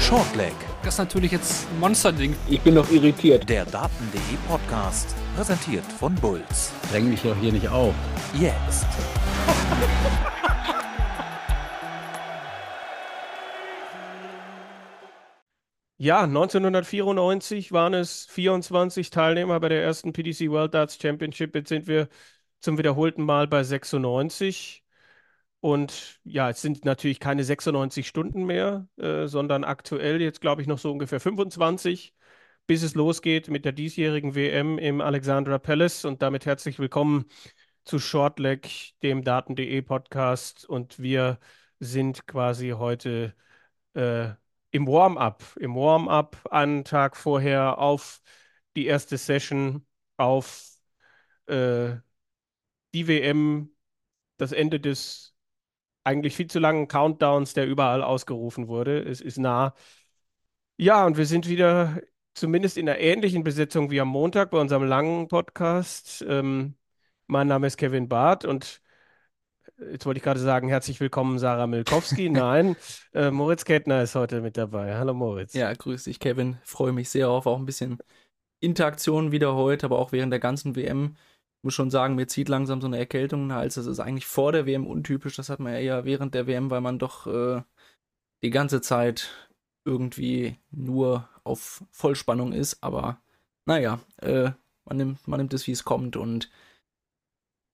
Shortleg, Das ist natürlich jetzt ein Monsterding. Ich bin noch irritiert. der Daten.de Podcast, präsentiert von Bulls. Dräng mich doch hier nicht auf. Jetzt. Ja, 1994 waren es 24 Teilnehmer bei der ersten PDC World Darts Championship. Jetzt sind wir zum wiederholten Mal bei 96. Und ja, es sind natürlich keine 96 Stunden mehr, äh, sondern aktuell jetzt, glaube ich, noch so ungefähr 25, bis es losgeht mit der diesjährigen WM im Alexandra Palace. Und damit herzlich willkommen zu Shortleg, dem Daten.de Podcast. Und wir sind quasi heute äh, im Warm-up, im Warm-up einen Tag vorher auf die erste Session, auf äh, die WM, das Ende des eigentlich viel zu langen Countdowns, der überall ausgerufen wurde. Es ist nah. Ja, und wir sind wieder zumindest in einer ähnlichen Besetzung wie am Montag bei unserem langen Podcast. Ähm, mein Name ist Kevin Barth und jetzt wollte ich gerade sagen, herzlich willkommen, Sarah Milkowski. Nein, äh, Moritz Kettner ist heute mit dabei. Hallo Moritz. Ja, grüß dich, Kevin. Freue mich sehr auf auch ein bisschen Interaktion wieder heute, aber auch während der ganzen WM. Muss schon sagen, mir zieht langsam so eine Erkältung in den Hals. Das ist eigentlich vor der WM untypisch. Das hat man ja eher während der WM, weil man doch äh, die ganze Zeit irgendwie nur auf Vollspannung ist. Aber naja, äh, man, nimmt, man nimmt es, wie es kommt. Und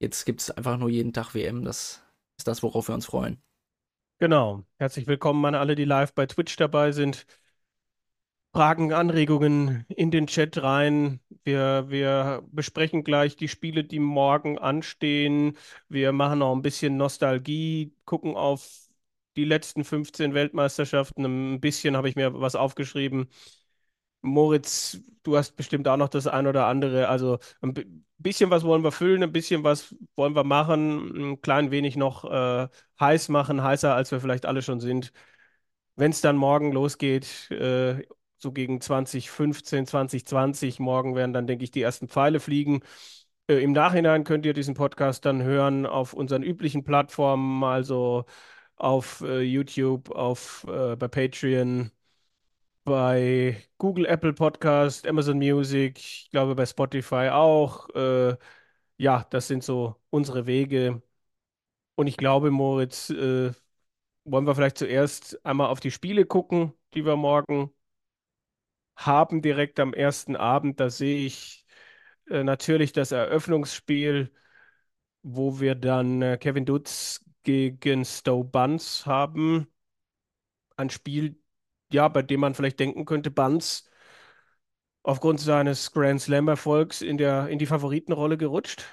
jetzt gibt es einfach nur jeden Tag WM. Das ist das, worauf wir uns freuen. Genau. Herzlich willkommen an alle, die live bei Twitch dabei sind. Fragen, Anregungen in den Chat rein. Wir, wir besprechen gleich die Spiele, die morgen anstehen. Wir machen auch ein bisschen Nostalgie, gucken auf die letzten 15 Weltmeisterschaften. Ein bisschen habe ich mir was aufgeschrieben. Moritz, du hast bestimmt auch noch das ein oder andere. Also ein bi- bisschen was wollen wir füllen, ein bisschen was wollen wir machen, ein klein wenig noch äh, heiß machen, heißer als wir vielleicht alle schon sind. Wenn es dann morgen losgeht, äh, so gegen 2015, 2020, morgen werden dann, denke ich, die ersten Pfeile fliegen. Äh, im Nachhinein könnt ihr diesen Podcast dann hören auf unseren üblichen Plattformen, also auf äh, YouTube, auf, äh, bei Patreon, bei Google, Apple Podcast, Amazon Music, ich glaube bei Spotify auch. Äh, ja, das sind so unsere Wege. Und ich glaube, Moritz, äh, wollen wir vielleicht zuerst einmal auf die Spiele gucken, die wir morgen haben, direkt am ersten Abend. Da sehe ich äh, natürlich das Eröffnungsspiel, wo wir dann äh, Kevin Dutz gegen Stowe Buns haben. Ein Spiel, ja, bei dem man vielleicht denken könnte, Buns aufgrund seines Grand Slam-Erfolgs in in die Favoritenrolle gerutscht.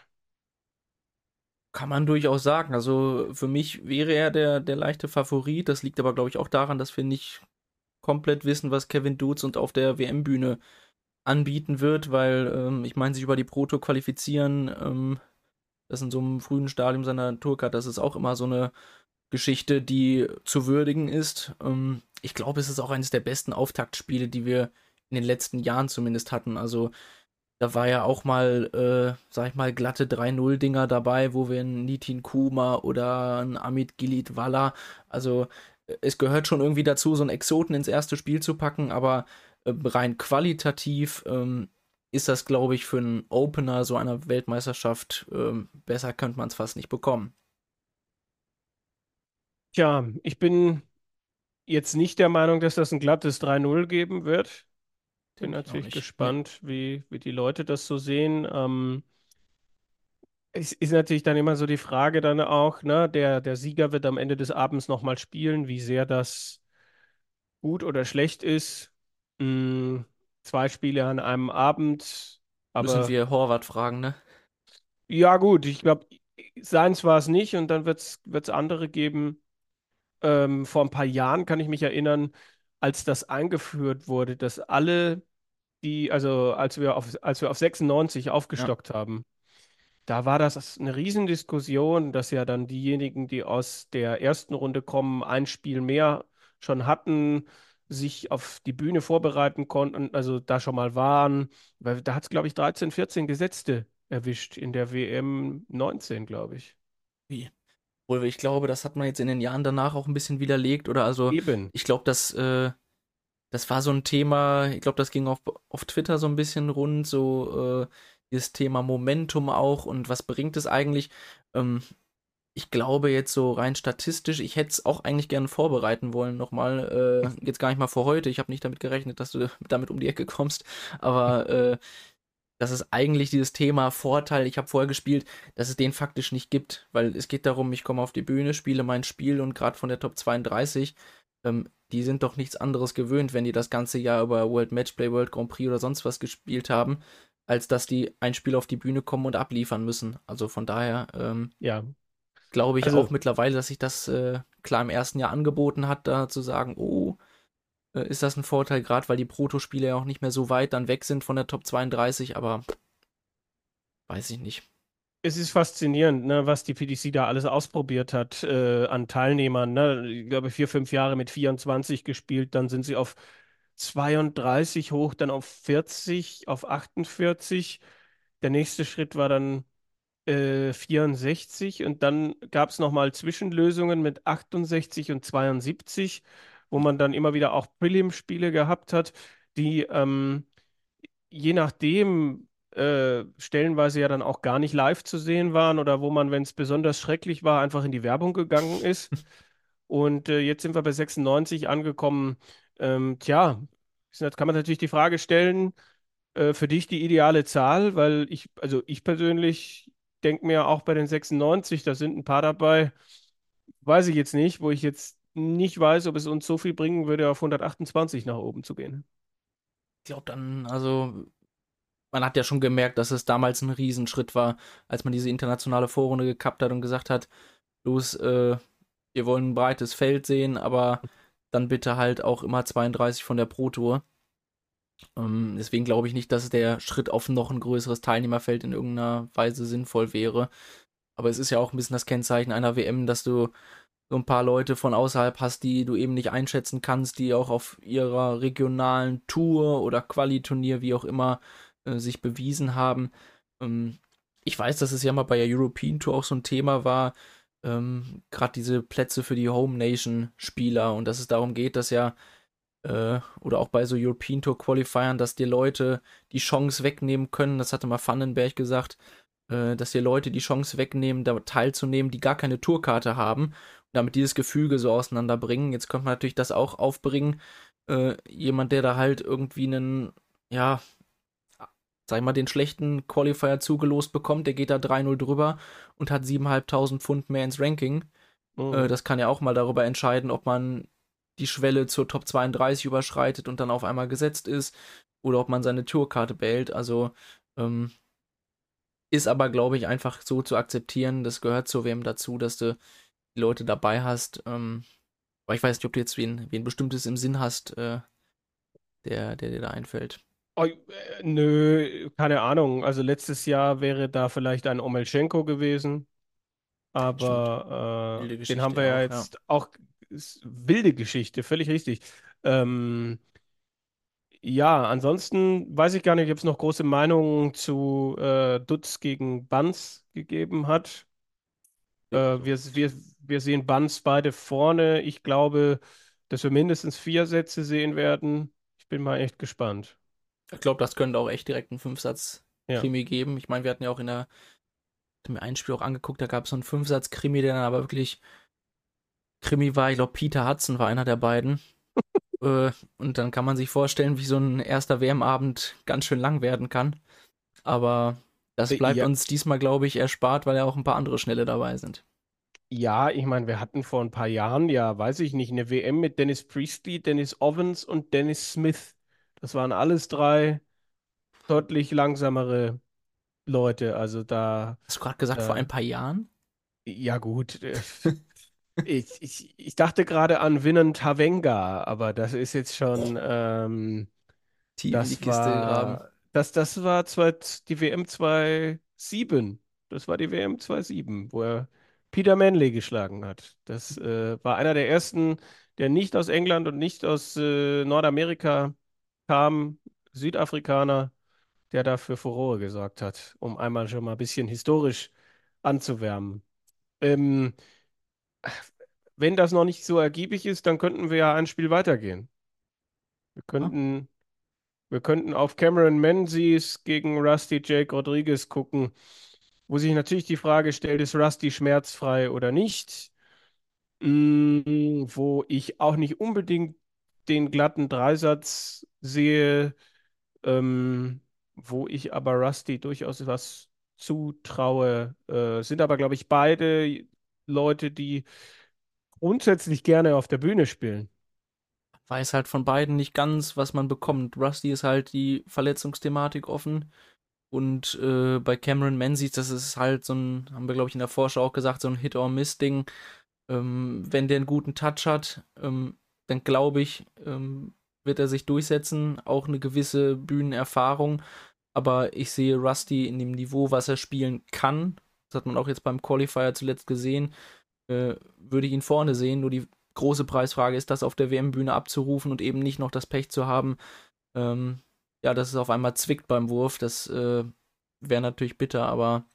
Kann man durchaus sagen. Also für mich wäre er der, der leichte Favorit. Das liegt aber, glaube ich, auch daran, dass wir nicht komplett wissen, was Kevin Dutz und auf der WM-Bühne anbieten wird, weil ähm, ich meine, sich über die Proto qualifizieren, ähm, das in so einem frühen Stadium seiner Tourcard, das ist auch immer so eine Geschichte, die zu würdigen ist. Ähm, ich glaube, es ist auch eines der besten Auftaktspiele, die wir in den letzten Jahren zumindest hatten. Also da war ja auch mal, äh, sag ich mal, glatte 3-0-Dinger dabei, wo wir einen Nitin Kuma oder einen Amit Gilit Walla, also es gehört schon irgendwie dazu, so einen Exoten ins erste Spiel zu packen, aber äh, rein qualitativ ähm, ist das, glaube ich, für einen Opener so einer Weltmeisterschaft ähm, besser könnte man es fast nicht bekommen. Tja, ich bin jetzt nicht der Meinung, dass das ein glattes 3-0 geben wird. Bin natürlich gespannt, wie, wie die Leute das so sehen. Ähm, es ist natürlich dann immer so die Frage dann auch, ne, der, der Sieger wird am Ende des Abends nochmal spielen, wie sehr das gut oder schlecht ist. Mm, zwei Spiele an einem Abend, Müssen aber wir Horvath fragen, ne? ja gut, ich glaube, seins war es nicht und dann wird es andere geben. Ähm, vor ein paar Jahren kann ich mich erinnern, als das eingeführt wurde, dass alle, die, also als wir auf, als wir auf 96 aufgestockt haben, da war das eine Riesendiskussion, dass ja dann diejenigen, die aus der ersten Runde kommen, ein Spiel mehr schon hatten, sich auf die Bühne vorbereiten konnten, also da schon mal waren. Weil da hat es, glaube ich, 13, 14 Gesetzte erwischt in der WM 19, glaube ich. Wie? Obwohl ich glaube, das hat man jetzt in den Jahren danach auch ein bisschen widerlegt oder also Eben. ich glaube, dass äh, das war so ein Thema, ich glaube, das ging auf, auf Twitter so ein bisschen rund, so äh, dieses Thema Momentum auch und was bringt es eigentlich? Ähm, ich glaube jetzt so rein statistisch, ich hätte es auch eigentlich gerne vorbereiten wollen nochmal. Äh, jetzt gar nicht mal vor heute. Ich habe nicht damit gerechnet, dass du damit um die Ecke kommst. Aber äh, das ist eigentlich dieses Thema Vorteil. Ich habe vorher gespielt, dass es den faktisch nicht gibt, weil es geht darum, ich komme auf die Bühne, spiele mein Spiel und gerade von der Top 32, ähm, die sind doch nichts anderes gewöhnt, wenn die das ganze Jahr über World Matchplay, World Grand Prix oder sonst was gespielt haben, als dass die ein Spiel auf die Bühne kommen und abliefern müssen. Also von daher, ähm, Ja, glaube ich Also- auch mittlerweile, dass sich das äh, klar im ersten Jahr angeboten hat, da zu sagen, oh, äh, ist das ein Vorteil, gerade weil die Protospiele ja auch nicht mehr so weit dann weg sind von der Top 32, aber weiß ich nicht. Es ist faszinierend, ne, was die PDC da alles ausprobiert hat äh, an Teilnehmern. Ne? Ich glaube, vier, fünf Jahre mit 24 gespielt, dann sind sie auf 32 hoch, dann auf 40, auf 48. Der nächste Schritt war dann äh, 64 und dann gab es nochmal Zwischenlösungen mit 68 und 72, wo man dann immer wieder auch Prelim-Spiele gehabt hat, die ähm, je nachdem äh, stellenweise ja dann auch gar nicht live zu sehen waren oder wo man, wenn es besonders schrecklich war, einfach in die Werbung gegangen ist. Und äh, jetzt sind wir bei 96 angekommen. Ähm, tja, jetzt kann man natürlich die Frage stellen, äh, für dich die ideale Zahl, weil ich, also ich persönlich denke mir auch bei den 96, da sind ein paar dabei, weiß ich jetzt nicht, wo ich jetzt nicht weiß, ob es uns so viel bringen würde, auf 128 nach oben zu gehen. Ich glaube dann, also man hat ja schon gemerkt, dass es damals ein Riesenschritt war, als man diese internationale Vorrunde gekappt hat und gesagt hat, los, äh, wir wollen ein breites Feld sehen, aber dann bitte halt auch immer 32 von der Pro Tour. Ähm, deswegen glaube ich nicht, dass der Schritt auf noch ein größeres Teilnehmerfeld in irgendeiner Weise sinnvoll wäre. Aber es ist ja auch ein bisschen das Kennzeichen einer WM, dass du so ein paar Leute von außerhalb hast, die du eben nicht einschätzen kannst, die auch auf ihrer regionalen Tour oder Quali-Turnier, wie auch immer, äh, sich bewiesen haben. Ähm, ich weiß, dass es ja mal bei der European Tour auch so ein Thema war, ähm, gerade diese Plätze für die Home Nation Spieler und dass es darum geht, dass ja äh, oder auch bei so European Tour Qualifiern, dass dir Leute die Chance wegnehmen können. Das hatte mal Vandenberg gesagt, äh, dass dir Leute die Chance wegnehmen, da teilzunehmen, die gar keine Tourkarte haben und damit dieses Gefüge so auseinanderbringen. Jetzt könnte man natürlich das auch aufbringen. Äh, jemand, der da halt irgendwie einen, ja, sag ich mal, den schlechten Qualifier zugelost bekommt, der geht da 3-0 drüber und hat 7.500 Pfund mehr ins Ranking. Mhm. Äh, das kann ja auch mal darüber entscheiden, ob man die Schwelle zur Top 32 überschreitet und dann auf einmal gesetzt ist oder ob man seine Tourkarte behält. Also ähm, ist aber, glaube ich, einfach so zu akzeptieren. Das gehört zur WM dazu, dass du die Leute dabei hast. Ähm, aber ich weiß nicht, ob du jetzt wen, wen bestimmtes im Sinn hast, äh, der, der dir da einfällt. Oh, äh, nö, keine Ahnung. Also letztes Jahr wäre da vielleicht ein Omelschenko gewesen, aber äh, Wilde den haben Geschichte wir ja auch, ja. jetzt auch ist wilde Geschichte, völlig richtig. Ähm, ja, ansonsten weiß ich gar nicht, ob es noch große Meinungen zu äh, Dutz gegen Banz gegeben hat. Äh, wir, wir, wir sehen Banz beide vorne. Ich glaube, dass wir mindestens vier Sätze sehen werden. Ich bin mal echt gespannt. Ich glaube, das könnte auch echt direkt einen Fünfsatz-Krimi Ja. geben. Ich meine, wir hatten ja auch in der, hatte mir ein Spiel auch angeguckt, da gab es so einen Fünfsatz-Krimi, der dann aber wirklich Krimi war. Ich glaube, Peter Hudson war einer der beiden. äh, und dann kann man sich vorstellen, wie so ein erster WM-Abend ganz schön lang werden kann. Aber das Äh, bleibt ja. uns diesmal, glaube ich, erspart, weil ja auch ein paar andere Schnelle dabei sind. Ja, ich meine, wir hatten vor ein paar Jahren, ja, weiß ich nicht, eine WM mit Dennis Priestley, Dennis Ovens und Dennis Smith. Das waren alles drei deutlich langsamere Leute. Also da, Hast du gerade gesagt, vor Äh. ein paar Jahren? ja gut. Ich, ich, ich dachte gerade an Winnen Tavenga, aber das ist jetzt schon, ähm, Tief in das die Kiste war, das, das war zwei, die WM 2007. Das war die WM 2007, wo er Peter Manley geschlagen hat. Das äh, war einer der ersten, der nicht aus England und nicht aus äh, Nordamerika kam, Südafrikaner, der dafür Furore gesorgt hat, um einmal schon mal ein bisschen historisch anzuwärmen. Ähm, wenn das noch nicht so ergiebig ist, dann könnten wir ja ein Spiel weitergehen. Wir könnten, wir könnten auf Cameron Menzies gegen Rusty Jake Rodriguez gucken, wo sich natürlich die Frage stellt, ist Rusty schmerzfrei oder nicht? Mm, wo ich auch nicht unbedingt den glatten Dreisatz sehe, ähm, wo ich aber Rusty durchaus was zutraue. Äh, sind aber, glaube ich, beide Leute, die grundsätzlich gerne auf der Bühne spielen. Weiß halt von beiden nicht ganz, was man bekommt. Rusty ist halt die Verletzungsthematik offen. Und äh, bei Cameron Menzies, das ist halt so ein, haben wir glaube ich in der Vorschau auch gesagt, so ein Hit-or-Miss-Ding. Ähm, wenn der einen guten Touch hat, ähm, dann glaube ich, ähm, wird er sich durchsetzen. Auch eine gewisse Bühnenerfahrung. Aber ich sehe Rusty in dem Niveau, was er spielen kann. Das hat man auch jetzt beim Qualifier zuletzt gesehen. Äh, würde ich ihn vorne sehen. Nur die große Preisfrage ist, das auf der WM-Bühne abzurufen und eben nicht noch das Pech zu haben, ähm, ja, dass es auf einmal zwickt beim Wurf. Das äh, wäre natürlich bitter, aber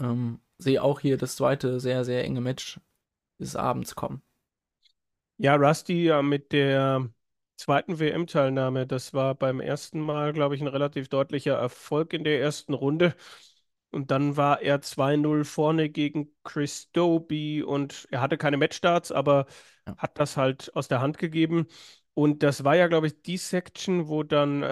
ähm, sehe auch hier das zweite sehr, sehr enge Match des Abends kommen. Ja, Rusty ja mit der zweiten WM-Teilnahme, das war beim ersten Mal, glaube ich, ein relativ deutlicher Erfolg in der ersten Runde. Und dann war er 2-0 vorne gegen Chris Doby und er hatte keine Matchstarts, aber Ja. hat das halt aus der Hand gegeben. Und das war ja, glaube ich, die Section, wo dann äh,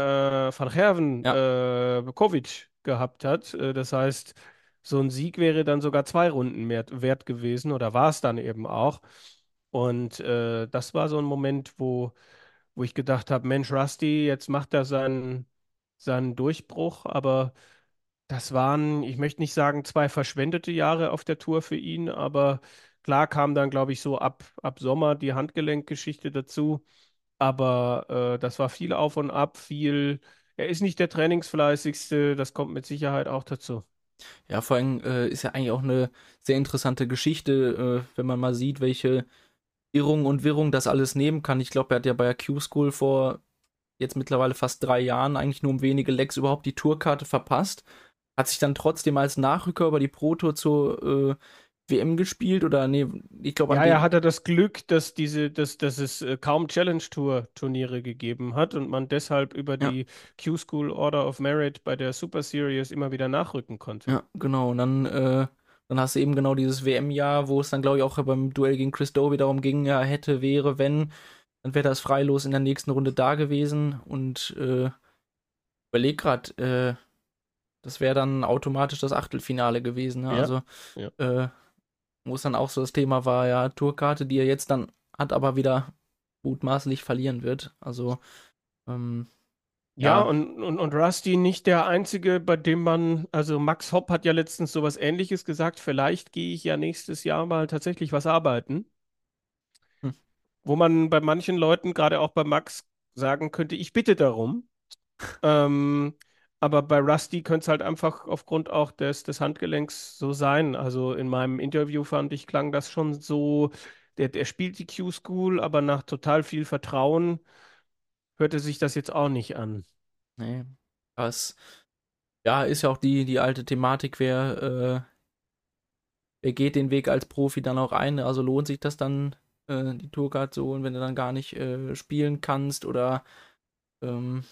Van Gerven äh, Kovic gehabt hat. Äh, das heißt, so ein Sieg wäre dann sogar zwei Runden mehr wert gewesen oder war es dann eben auch. Und äh, das war so ein Moment, wo, wo ich gedacht habe, Mensch, Rusty, jetzt macht er seinen, seinen Durchbruch, aber das waren, ich möchte nicht sagen, zwei verschwendete Jahre auf der Tour für ihn, aber klar kam dann, glaube ich, so ab, ab Sommer die Handgelenkgeschichte dazu. Aber äh, das war viel auf und ab, viel. Er ist nicht der Trainingsfleißigste, das kommt mit Sicherheit auch dazu. Ja, vor allem äh, ist ja eigentlich auch eine sehr interessante Geschichte, äh, wenn man mal sieht, welche Irrung und Wirrung das alles nehmen kann. Ich glaube, er hat ja bei der Q-School vor jetzt mittlerweile fast drei Jahren eigentlich nur um wenige Lecks überhaupt die Tourkarte verpasst. Hat sich dann trotzdem als Nachrücker über die Pro Tour zur äh, WM gespielt oder nee, ich glaube an Ja, dem- er das Glück, dass diese, dass, dass es äh, kaum Challenge Tour Turniere gegeben hat und man deshalb über Ja. die Q-School Order of Merit bei der Super Series immer wieder nachrücken konnte. Ja, genau. Und dann, äh, dann hast du eben genau dieses WM-Jahr, wo es dann, glaube ich, auch beim Duell gegen Chris Doby darum ging, ja, hätte, wäre, wenn, dann wäre das freilos in der nächsten Runde da gewesen. Und äh, überleg grad, äh, das wäre dann automatisch das Achtelfinale gewesen. Ne? Ja, Also, ja. äh, wo es dann auch so das Thema war, ja, Tourkarte, die er jetzt dann hat, aber wieder mutmaßlich verlieren wird. Also, ähm, Ja, Ja. und, und, und Rusty nicht der Einzige, bei dem man, also Max Hopp hat ja letztens sowas Ähnliches gesagt, vielleicht gehe ich ja nächstes Jahr mal tatsächlich was arbeiten. Hm. Wo man bei manchen Leuten, gerade auch bei Max, sagen könnte, ich bitte darum. Ähm, aber bei Rusty könnte es halt einfach aufgrund auch des, des Handgelenks so sein. Also in meinem Interview fand ich, klang das schon so, der, der spielt die Q-School, aber nach total viel Vertrauen hörte sich das jetzt auch nicht an. Nee. Das, ja, ist ja auch die, die alte Thematik, wer, äh, wer geht den Weg als Profi dann auch ein? Also lohnt sich das dann, äh, die Tourcard zu holen, wenn du dann gar nicht äh, spielen kannst? Oder ähm,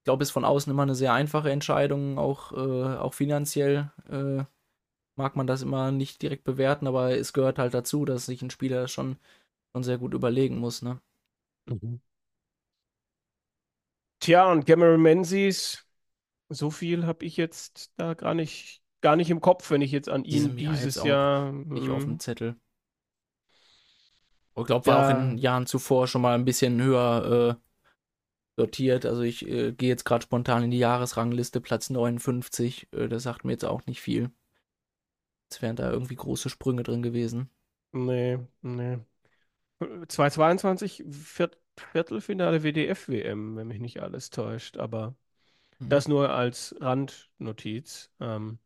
ich glaube, ist von außen immer eine sehr einfache Entscheidung, auch, äh, auch finanziell äh, mag man das immer nicht direkt bewerten, aber es gehört halt dazu, dass sich ein Spieler schon, schon sehr gut überlegen muss, ne? Tja, und Cameron Menzies, so viel habe ich jetzt da gar nicht, gar nicht im Kopf, wenn ich jetzt an ihn Jahr dieses auch Jahr. Nicht auf dem Zettel. Ich glaube, war auch Ja. in Jahren zuvor schon mal ein bisschen höher äh, sortiert. Also ich äh, gehe jetzt gerade spontan in die Jahresrangliste, Platz 59. Äh, das sagt mir jetzt auch nicht viel. Jetzt wären da irgendwie große Sprünge drin gewesen. Nee, nee. 2022 Viert Viertelfinale WDF-WM, wenn mich nicht alles täuscht, aber Mhm. das nur als Randnotiz. Ähm,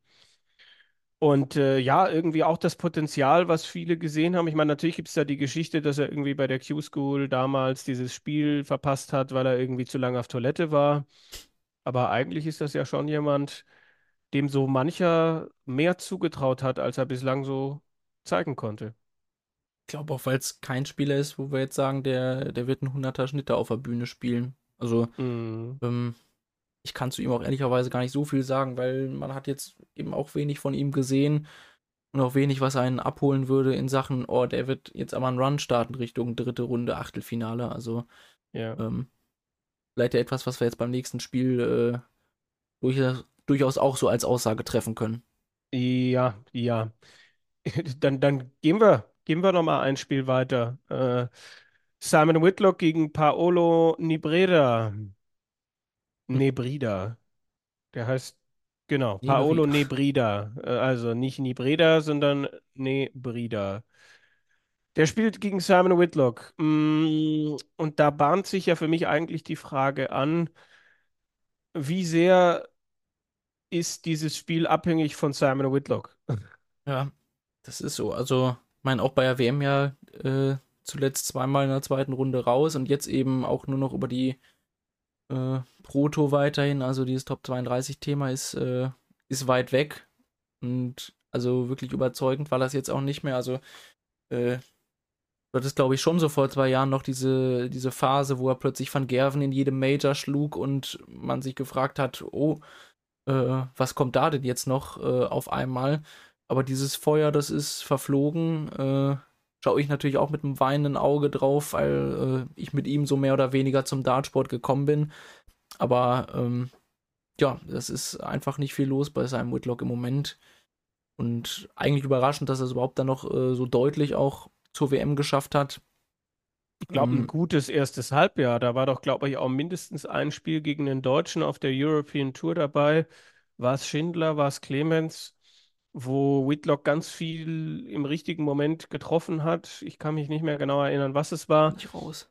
und äh, ja, irgendwie auch das Potenzial, was viele gesehen haben. Ich meine, natürlich gibt es da die Geschichte, dass er irgendwie bei der Q-School damals dieses Spiel verpasst hat, weil er irgendwie zu lange auf Toilette war. Aber eigentlich ist das ja schon jemand, dem so mancher mehr zugetraut hat, als er bislang so zeigen konnte. Ich glaube auch, weil es kein Spieler ist, wo wir jetzt sagen, der, der wird einen 100er Schnitter auf der Bühne spielen. Also, Mhm. ähm, ich kann zu ihm auch ehrlicherweise gar nicht so viel sagen, weil man hat jetzt eben auch wenig von ihm gesehen und auch wenig, was einen abholen würde in Sachen, oh, der wird jetzt aber einen Run starten Richtung dritte Runde, Achtelfinale. Also, Ja. ähm, vielleicht ja etwas, was wir jetzt beim nächsten Spiel äh, durchaus, durchaus auch so als Aussage treffen können. Ja, ja. Dann, dann gehen wir, gehen wir noch mal ein Spiel weiter. Äh, Simon Whitlock gegen Paolo Nibreda. Nebrida. Der heißt, genau, Paolo Nebrida. Äh, also nicht Nibreda, sondern Nebrida. Der spielt gegen Simon Whitlock. Mm, Und da bahnt sich ja für mich eigentlich die Frage an, wie sehr ist dieses Spiel abhängig von Simon Whitlock? Ja, das ist so. Also, meine, auch bei der WM ja äh, zuletzt zweimal in der zweiten Runde raus und jetzt eben auch nur noch über die äh, Proto weiterhin. Also, dieses Top 32-Thema ist, äh, ist weit weg. Und also wirklich überzeugend war das jetzt auch nicht mehr. Also, äh, du hattest, glaube ich, schon so vor zwei Jahren noch diese, diese Phase, wo er plötzlich Van Gerven in jedem Major schlug und man sich gefragt hat, oh, äh, was kommt da denn jetzt noch äh, auf einmal? Aber dieses Feuer, das ist verflogen. Äh, schaue ich natürlich auch mit einem weinenden Auge drauf, weil äh, ich mit ihm so mehr oder weniger zum Dartsport gekommen bin. Aber ähm, ja, das ist einfach nicht viel los bei seinem Whitlock im Moment. Und eigentlich überraschend, dass er es überhaupt dann noch äh, so deutlich auch zur WM geschafft hat. Ich glaube, ein Mm. gutes erstes Halbjahr. Da war doch, glaube ich, auch mindestens ein Spiel gegen den Deutschen auf der European Tour dabei. War es Schindler, war es Clemens, wo Whitlock ganz viel im richtigen Moment getroffen hat. Ich kann mich nicht mehr genau erinnern, was es war. Nicht raus.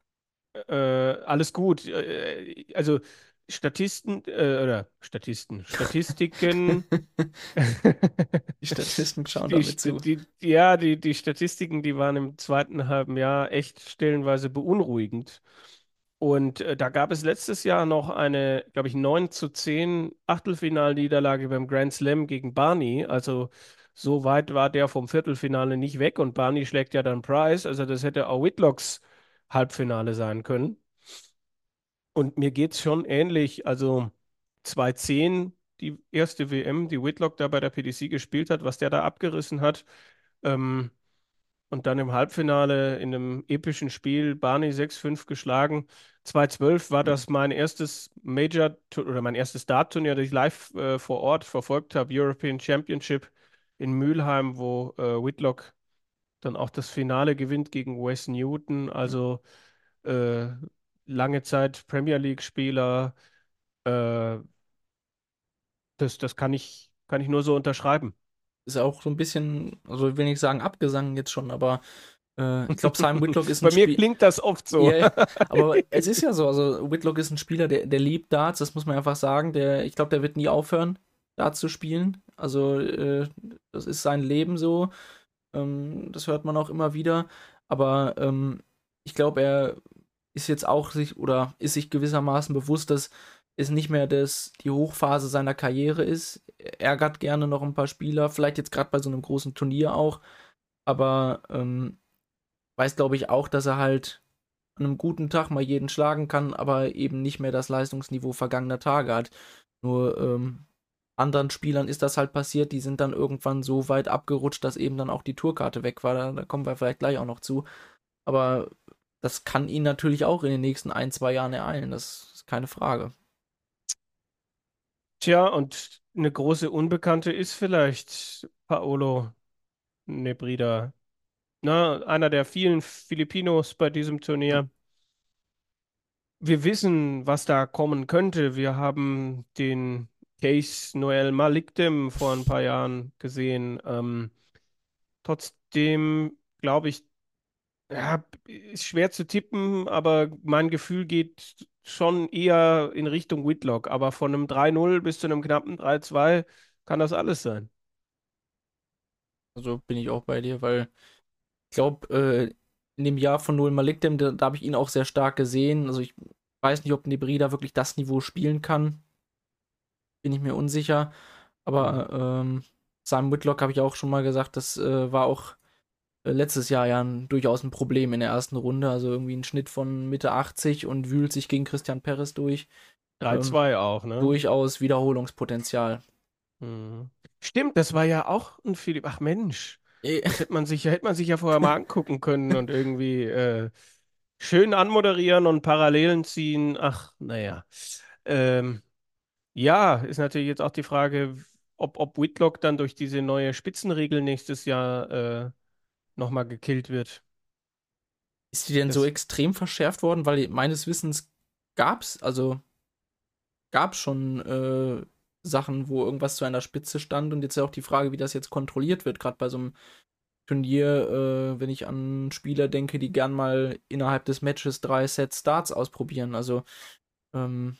Äh, alles gut. Äh, also Statisten, äh, oder Statisten, Statistiken. Die Statisten schauen Die, damit zu. die, ja, die, die Statistiken, die waren im zweiten halben Jahr echt stellenweise beunruhigend. Und äh, da gab es letztes Jahr noch eine, glaube ich, 9 zu 10 Achtelfinalniederlage beim Grand Slam gegen Barney. Also so weit war der vom Viertelfinale nicht weg und Barney schlägt ja dann Price. Also das hätte auch Whitlocks Halbfinale sein können. Und mir geht es schon ähnlich. Also 2010, die erste WM, die Whitlock da bei der PDC gespielt hat, was der da abgerissen hat. Ähm, und dann im Halbfinale in einem epischen Spiel Barney 6-5 geschlagen. 2012 war das mein erstes Major oder mein erstes Dart-Turnier, das ich live äh, vor Ort verfolgt habe, European Championship in Mülheim, wo äh, Whitlock dann auch das Finale gewinnt gegen Wes Newton. Also äh, lange Zeit Premier League-Spieler. Äh, das, das kann ich, kann ich nur so unterschreiben. Ist auch so ein bisschen, also ich will nicht sagen abgesangen jetzt schon, aber äh, ich glaube, Simon Whitlock ist ein Bei mir Spiel- klingt das oft so. Ja, ja. Aber es ist ja so, also Whitlock ist ein Spieler, der, der liebt Darts, das muss man einfach sagen. Der, ich glaube, der wird nie aufhören, Darts zu spielen. Also äh, das ist sein Leben so. Ähm, das hört man auch immer wieder. Aber ähm, ich glaube, er ist jetzt auch sich oder ist sich gewissermaßen bewusst, dass es nicht mehr das, die Hochphase seiner Karriere ist. Er ärgert gerne noch ein paar Spieler, vielleicht jetzt gerade bei so einem großen Turnier auch. Aber ähm, weiß, glaube ich, auch, dass er halt an einem guten Tag mal jeden schlagen kann, aber eben nicht mehr das Leistungsniveau vergangener Tage hat. Nur ähm, anderen Spielern ist das halt passiert, die sind dann irgendwann so weit abgerutscht, dass eben dann auch die Tourkarte weg war. Da, da kommen wir vielleicht gleich auch noch zu. Aber das kann ihn natürlich auch in den nächsten ein, zwei Jahren ereilen, das ist keine Frage. Tja, und eine große Unbekannte ist vielleicht Paolo Nebrida. Na, einer der vielen Filipinos bei diesem Turnier. Wir wissen, was da kommen könnte. Wir haben den Case Noel Malikdem vor ein paar Jahren gesehen. Ähm, trotzdem glaube ich, ja, ist schwer zu tippen, aber mein Gefühl geht schon eher in Richtung Whitlock. Aber von einem 3-0 bis zu einem knappen 3-2 kann das alles sein. Also bin ich auch bei dir, weil glaube, äh, in dem Jahr von Noel Malikdem, da, da habe ich ihn auch sehr stark gesehen. Also ich weiß nicht, ob Nebrida wirklich das Niveau spielen kann. Bin ich mir unsicher. Aber ähm, Simon Whitlock habe ich auch schon mal gesagt, das äh, war auch äh, letztes Jahr ja ein, durchaus ein Problem in der ersten Runde. Also irgendwie ein Schnitt von Mitte 80 und wühlt sich gegen Christian Perez durch. 3-2 ähm, auch, ne? Durchaus Wiederholungspotenzial. Mhm. Stimmt, das war ja auch ein Philipp. Ach Mensch. Das hätte man sich, hätte man sich ja vorher mal angucken können und irgendwie äh, schön anmoderieren und Parallelen ziehen. Ach, naja. Ähm, ja, ist natürlich jetzt auch die Frage, ob, ob Whitlock dann durch diese neue Spitzenregel nächstes Jahr äh, nochmal gekillt wird. Ist die denn das so extrem verschärft worden? Weil meines Wissens gab es, also gab es schon äh, Sachen, wo irgendwas zu einer Spitze stand und jetzt ja auch die Frage, wie das jetzt kontrolliert wird, gerade bei so einem Turnier, äh, wenn ich an Spieler denke, die gern mal innerhalb des Matches drei Sets Starts ausprobieren. Also, ähm,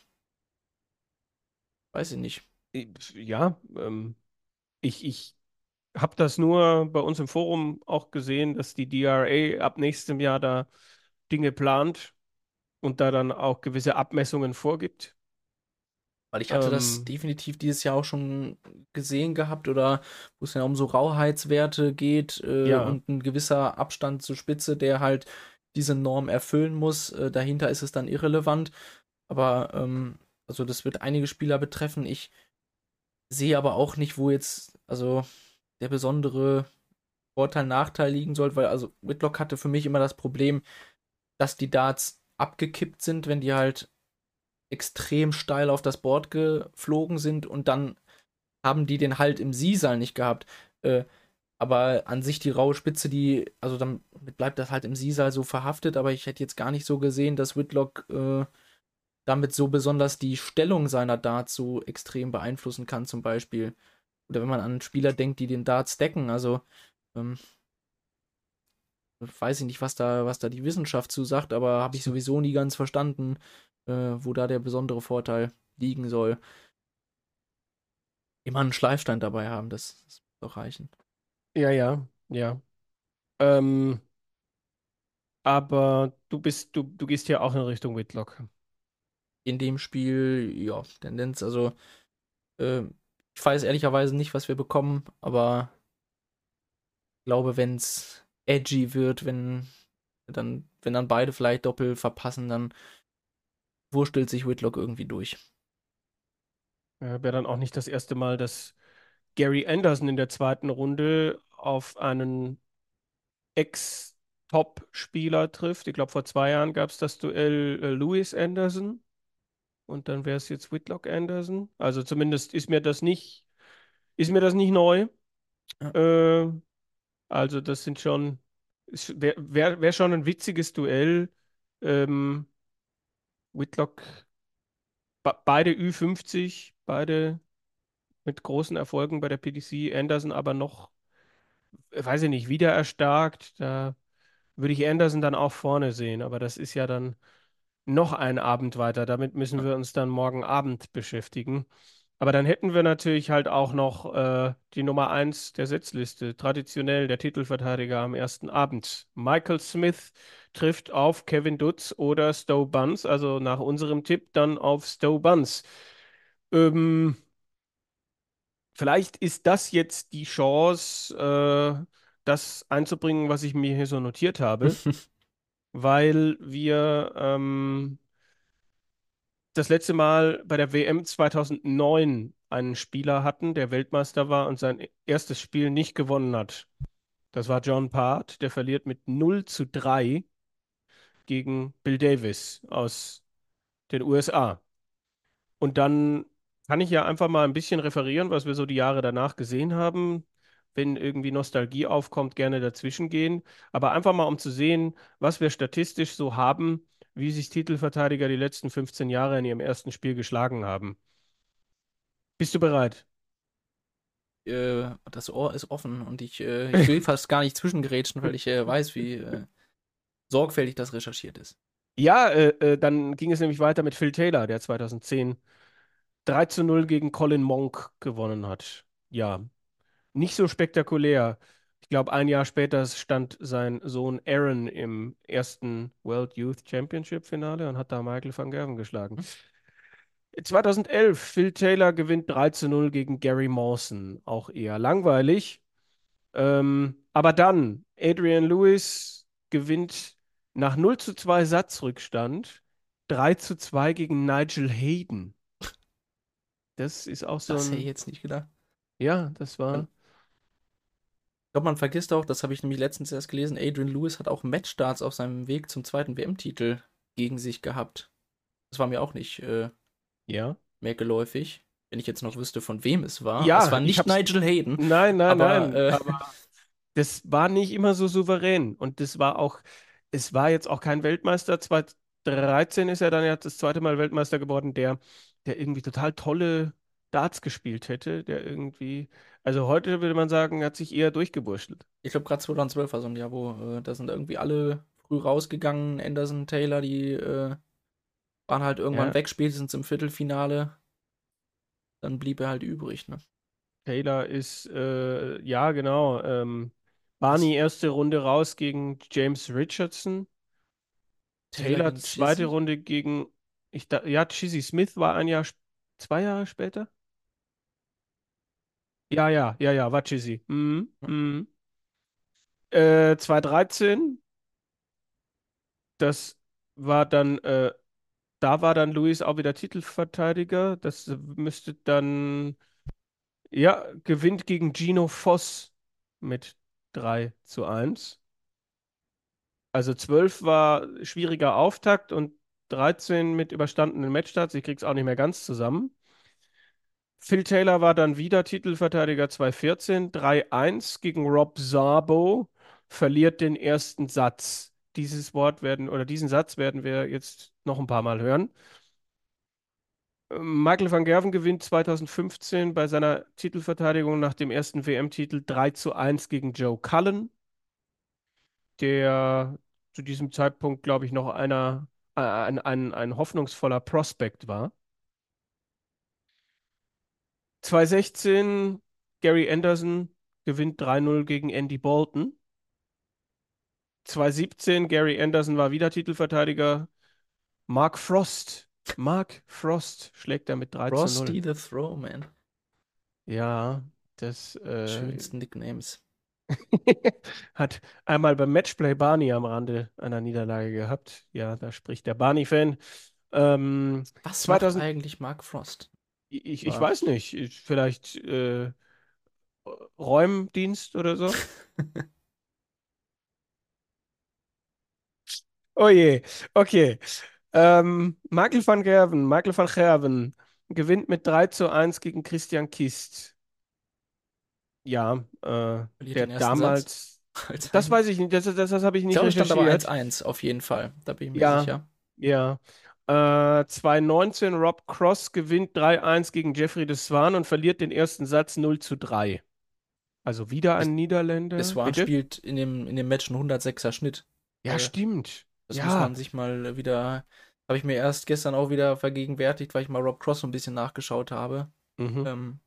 weiß ich nicht. Ja, ähm, ich, ich habe das nur bei uns im Forum auch gesehen, dass die DRA ab nächstem Jahr da Dinge plant und da dann auch gewisse Abmessungen vorgibt. Weil ich hatte ähm, das definitiv dieses Jahr auch schon gesehen gehabt oder wo es ja um so Rauheitswerte geht äh, ja. und ein gewisser Abstand zur Spitze, der halt diese Norm erfüllen muss. Äh, dahinter ist es dann irrelevant. Aber ähm, also das wird einige Spieler betreffen. Ich sehe aber auch nicht, wo jetzt also der besondere Vorteil, Nachteil liegen soll, weil also Whitlock hatte für mich immer das Problem, dass die Darts abgekippt sind, wenn die halt extrem steil auf das Board geflogen sind und dann haben die den Halt im Siesaal nicht gehabt. Äh, aber an sich die raue Spitze, die, also dann bleibt das halt im Siesaal so verhaftet, aber ich hätte jetzt gar nicht so gesehen, dass Whitlock äh, damit so besonders die Stellung seiner Darts so extrem beeinflussen kann, zum Beispiel. Oder wenn man an Spieler denkt, die den Darts decken, also ähm, weiß ich nicht, was da, was da die Wissenschaft zu sagt, aber habe ich sowieso nie ganz verstanden, äh, wo da der besondere Vorteil liegen soll. Immer einen Schleifstein dabei haben, das, das muss doch reichen. Ja, ja, ja. Ähm, aber du bist, du, du gehst ja auch in Richtung Whitlock. In dem Spiel, ja, Tendenz, also äh, ich weiß ehrlicherweise nicht, was wir bekommen, aber ich glaube, wenn es edgy wird, wenn dann, wenn dann beide vielleicht doppelt verpassen, dann wurstelt sich Whitlock irgendwie durch. Ja, Wäre dann auch nicht das erste Mal, dass Gary Anderson in der zweiten Runde auf einen Ex-Top-Spieler trifft. Ich glaube, vor zwei Jahren gab es das Duell äh, Lewis Anderson und dann wäre es jetzt Whitlock Anderson. Also zumindest ist mir das nicht, ist mir das nicht neu. Ja. Äh, also das sind schon, wäre wär, wär schon ein witziges Duell. Ähm, Whitlock, beide Ü50, beide mit großen Erfolgen bei der PDC. Anderson aber noch, weiß ich nicht, wieder erstarkt. Da würde ich Anderson dann auch vorne sehen, aber das ist ja dann noch ein Abend weiter. Damit müssen wir uns dann morgen Abend beschäftigen. Aber dann hätten wir natürlich halt auch noch äh, die Nummer 1 der Setzliste, traditionell der Titelverteidiger am ersten Abend. Michael Smith trifft auf Kevin Dutz oder Stowe Buns, also nach unserem Tipp dann auf Stowe Buns. Ähm, vielleicht ist das jetzt die Chance, äh, das einzubringen, was ich mir hier so notiert habe, weil wir ähm, das letzte Mal bei der WM 2009 einen Spieler hatten, der Weltmeister war und sein erstes Spiel nicht gewonnen hat. Das war John Part, der verliert mit 0 zu 3 gegen Bill Davis aus den USA. Und dann kann ich ja einfach mal ein bisschen referieren, was wir so die Jahre danach gesehen haben. Wenn irgendwie Nostalgie aufkommt, gerne dazwischen gehen. Aber einfach mal, um zu sehen, was wir statistisch so haben, wie sich Titelverteidiger die letzten 15 Jahre in ihrem ersten Spiel geschlagen haben. Bist du bereit? Äh, das Ohr ist offen und ich, äh, ich will fast gar nicht zwischengerätschen, weil ich äh, weiß, wie äh, sorgfältig das recherchiert ist. Ja, äh, äh, dann ging es nämlich weiter mit Phil Taylor, der 2010 3 zu 0 gegen Colin Monk gewonnen hat. Ja, nicht so spektakulär. Ich glaube, ein Jahr später stand sein Sohn Aaron im ersten World Youth Championship Finale und hat da Michael van Gerven geschlagen. 2011, Phil Taylor gewinnt 3 zu 0 gegen Gary Mawson. Auch eher langweilig. Ähm, aber dann Adrian Lewis gewinnt nach 0 zu 2 Satzrückstand 3 zu 2 gegen Nigel Hayden. Das ist auch so Das hätte ich ein. jetzt nicht gedacht. Ja, das war. Ich glaube, man vergisst auch, das habe ich nämlich letztens erst gelesen, Adrian Lewis hat auch Matchstarts auf seinem Weg zum zweiten WM-Titel gegen sich gehabt. Das war mir auch nicht äh, Ja. mehr geläufig, wenn ich jetzt noch wüsste, von wem es war. Ja, es war ich nicht Nigel Hayden. Nein, nein, Aber, nein. äh, Aber das war nicht immer so souverän. Und das war auch, es war jetzt auch kein Weltmeister. 2013 ist er dann ja das zweite Mal Weltmeister geworden, der, der irgendwie total tolle Darts gespielt hätte, der irgendwie, also heute würde man sagen, hat sich eher durchgewurschtelt. Ich glaube, gerade 2012 war so ein Jahr, wo äh, da sind irgendwie alle früh rausgegangen. Anderson, Taylor, die äh, waren halt irgendwann Ja. weg, spätestens im Viertelfinale. Dann blieb er halt übrig, ne? Taylor ist, äh, ja, genau, ähm, Barney erste Runde raus gegen James Richardson. Taylor gegen zweite? Runde gegen, ich da, ja, Chizzy Smith war ein Jahr, zwei Jahre später? Ja, ja, ja, ja, war Chizzy. Mhm, mhm. Äh, 2013, das war dann, äh, da war dann Luis auch wieder Titelverteidiger. Das müsste dann, ja, gewinnt gegen Gino Voss mit 3 zu 1. Also 12 war schwieriger Auftakt und 13 mit überstandenen Matchstarts. Ich krieg's auch nicht mehr ganz zusammen. Phil Taylor war dann wieder Titelverteidiger 2014, 3-1 gegen Rob Szabo, verliert den ersten Satz. Dieses Wort werden oder diesen Satz werden wir jetzt noch ein paar Mal hören. Ähm, Michael van Gerven gewinnt 2015 bei seiner Titelverteidigung nach dem ersten WM-Titel 3 zu 1 gegen Joe Cullen, der zu diesem Zeitpunkt, glaube ich, noch einer, äh, ein, ein, ein hoffnungsvoller Prospect war. 2016 Gary Anderson gewinnt 3-0 gegen Andy Bolton. 2017 Gary Anderson war wieder Titelverteidiger. Mark Frost. Mark Frost schlägt er mit 3 zu 0. Frosty the Throwman. Ja, das äh, Schönsten Nicknames. hat einmal beim Matchplay Barney am Rande einer Niederlage gehabt. Ja, da spricht der Barney-Fan. Ähm, Was 2000 macht eigentlich Mark Frost? Ich, ich Ja. weiß nicht, ich- vielleicht äh, Räumdienst oder so. Oh je, okay. Ähm, Michael van Gerven, Michael van Gerven gewinnt mit 3 zu 1 gegen Christian Kist. Ja, äh, Verliert der den ersten damals, Als das weiß ich nicht, das, das, das habe ich Ich nicht glaube, es stand aber recherchiert. 1-1 auf jeden Fall. Da bin ich mir Ja. sicher. Ja. Äh, 2019 Rob Cross gewinnt 3-1 gegen Jeffrey de Swan und verliert den ersten Satz 0 zu 3. Also wieder ein Niederländer. Es war Bitte? spielt in dem, in dem Match einen 106er Schnitt. Ja, äh, stimmt. Das Ja. muss man sich mal wieder. Habe ich mir erst gestern auch wieder vergegenwärtigt, weil ich mal Rob Cross so ein bisschen nachgeschaut habe. Mhm. Ähm,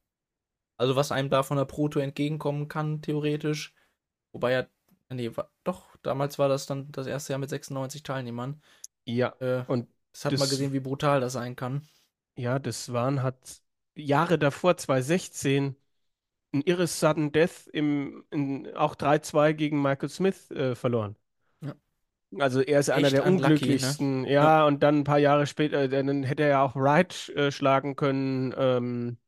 also, was einem da von der Proto entgegenkommen kann, theoretisch. Wobei ja. Nee, war, doch, damals war das dann das erste Jahr mit 96 Teilnehmern. Ja, Äh, und das hat das- man gesehen, wie brutal das sein kann. ja, de Swan hat Jahre davor, 2016, ein irres Sudden Death im, in, auch 3-2 gegen Michael Smith äh, verloren. Ja. Also er ist einer Echt der unlucky, ne? unglücklichsten. Ja, und dann ein paar Jahre später, äh, dann hätte er ja auch Wright äh, schlagen können. Ähm,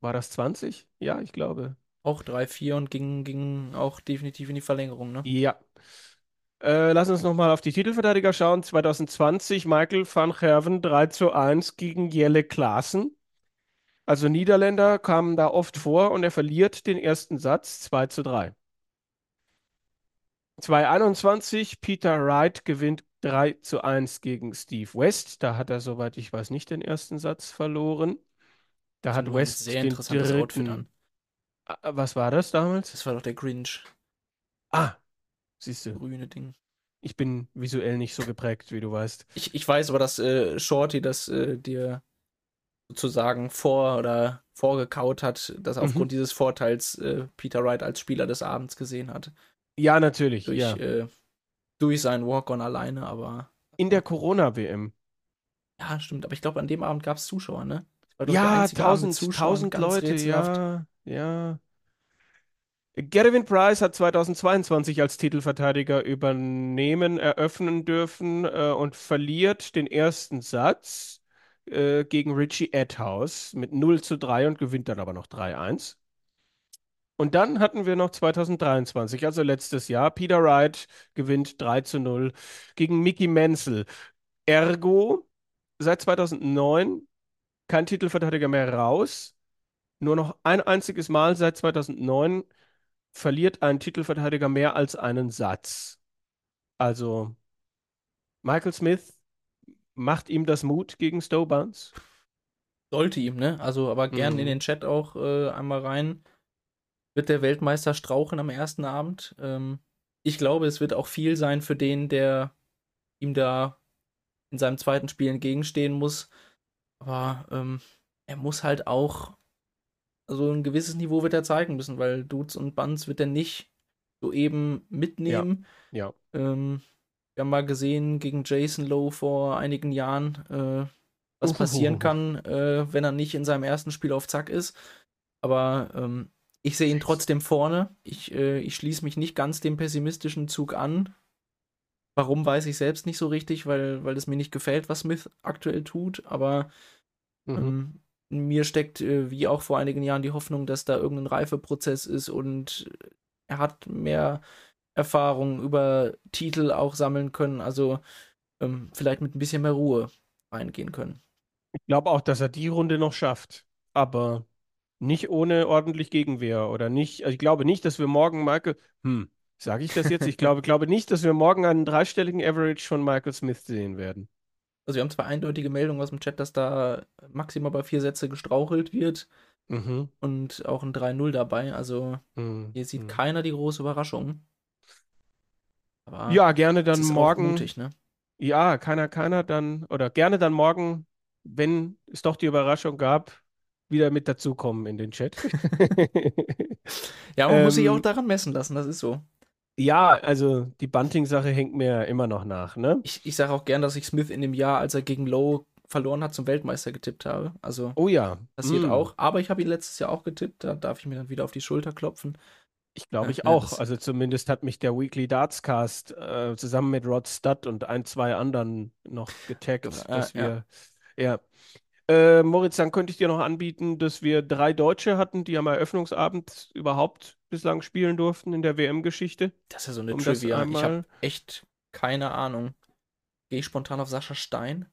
war das 20? Ja, ich glaube. Auch 3-4 und ging, ging auch definitiv in die Verlängerung, ne? Ja. Äh, lass uns nochmal auf die Titelverteidiger schauen. 2020 Michael van Gerven 3 zu 1 gegen Jelle Klaassen. Also Niederländer kamen da oft vor und er verliert den ersten Satz 2 zu 3. 2021 Peter Wright gewinnt 3 zu 1 gegen Steve West. Da hat er, soweit ich weiß, nicht den ersten Satz verloren. Da hat West sehr den interessantes Outfit dritten. an. Ah, Was war das damals? Das war doch der Grinch, Ah, siehst du. grüne Ding. Ich bin visuell nicht so geprägt, wie du weißt. Ich, ich weiß aber, dass äh, Shorty das äh, dir sozusagen vor oder vorgekaut hat, dass Mhm. aufgrund dieses Vorteils äh, Peter Wright als Spieler des Abends gesehen hat. Ja, natürlich, Durch, ja. äh, durch seinen Walk-On alleine, aber In der Corona-WM. ja, stimmt. Aber ich glaube, an dem Abend gab es Zuschauer, ne? Ja, Abend tausend, Zuschauern, tausend Leute, rätselhaft. ja, ja. Gervin Price hat 2022 als Titelverteidiger übernehmen, eröffnen dürfen äh, und verliert den ersten Satz äh, gegen Richie Adhouse mit 0 zu 3 und gewinnt dann aber noch 3-1. Und dann hatten wir noch 2023, also letztes Jahr. Peter Wright gewinnt 3 zu 0 gegen Mickey Menzel. Ergo, seit 2009 kein Titelverteidiger mehr raus. Nur noch ein einziges Mal seit 2009 verliert ein Titelverteidiger mehr als einen Satz. Also Michael Smith macht ihm das Mut gegen Stowe Barnes? Sollte ihm, ne? Also, aber gern Mhm. in den Chat auch äh, einmal rein. Wird der Weltmeister strauchen am ersten Abend? Ähm, ich glaube, es wird auch viel sein für den, der ihm da in seinem zweiten Spiel entgegenstehen muss. Aber ähm, er muss halt auch, also ein gewisses Niveau wird er zeigen müssen, weil Dudes und Buns wird er nicht so eben mitnehmen. Ja. Ähm, wir haben mal gesehen gegen Jason Lowe vor einigen Jahren, äh, was Uhuhuhu. passieren kann, äh, wenn er nicht in seinem ersten Spiel auf Zack ist. Aber ähm, ich sehe ihn trotzdem vorne. Ich, äh, ich schließe mich nicht ganz dem pessimistischen Zug an. Warum weiß ich selbst nicht so richtig, weil, weil es mir nicht gefällt, was Smith aktuell tut. Aber Mhm. ähm, mir steckt, äh, wie auch vor einigen Jahren, die Hoffnung, dass da irgendein Reifeprozess ist und er hat mehr Erfahrung über Titel auch sammeln können. Also ähm, vielleicht mit ein bisschen mehr Ruhe reingehen können. Ich glaube auch, dass er die Runde noch schafft. Aber nicht ohne ordentlich Gegenwehr oder nicht. Also ich glaube nicht, dass wir morgen Michael. Hm, sage ich das jetzt? Ich glaube, glaube nicht, dass wir morgen einen dreistelligen Average von Michael Smith sehen werden. Also wir haben zwar eindeutige Meldungen aus dem Chat, dass da maximal bei vier Sätze gestrauchelt wird Mhm. und auch ein 3-0 dabei. Also Mhm. hier sieht Mhm. keiner die große Überraschung. Aber Ja, gerne dann morgen. mutig, ne? Ja, keiner, keiner dann, oder gerne dann morgen, wenn es doch die Überraschung gab, wieder mit dazukommen in den Chat. Ja, man muss sich Ähm, auch daran messen lassen, das ist so. Ja, also die Bunting-Sache hängt mir immer noch nach, ne? Ich, ich sage auch gern, dass ich Smith in dem Jahr, als er gegen Lowe verloren hat, zum Weltmeister getippt habe. Also Oh ja, passiert mm. auch. Aber ich habe ihn letztes Jahr auch getippt, da darf ich mir dann wieder auf die Schulter klopfen. Ich glaube, Ja, ich ja, auch. Also zumindest hat mich der Weekly Darts Cast äh, zusammen mit Rod Studd und ein, zwei anderen noch getaggt, dass äh, ja. wir, ja. Äh, Moritz, dann könnte ich dir noch anbieten, dass wir drei Deutsche hatten, die am Eröffnungsabend überhaupt bislang spielen durften in der WM-Geschichte. Das ist ja so eine Um Trivia. Ich habe einmal- echt keine Ahnung. Gehe ich spontan auf Sascha Stein?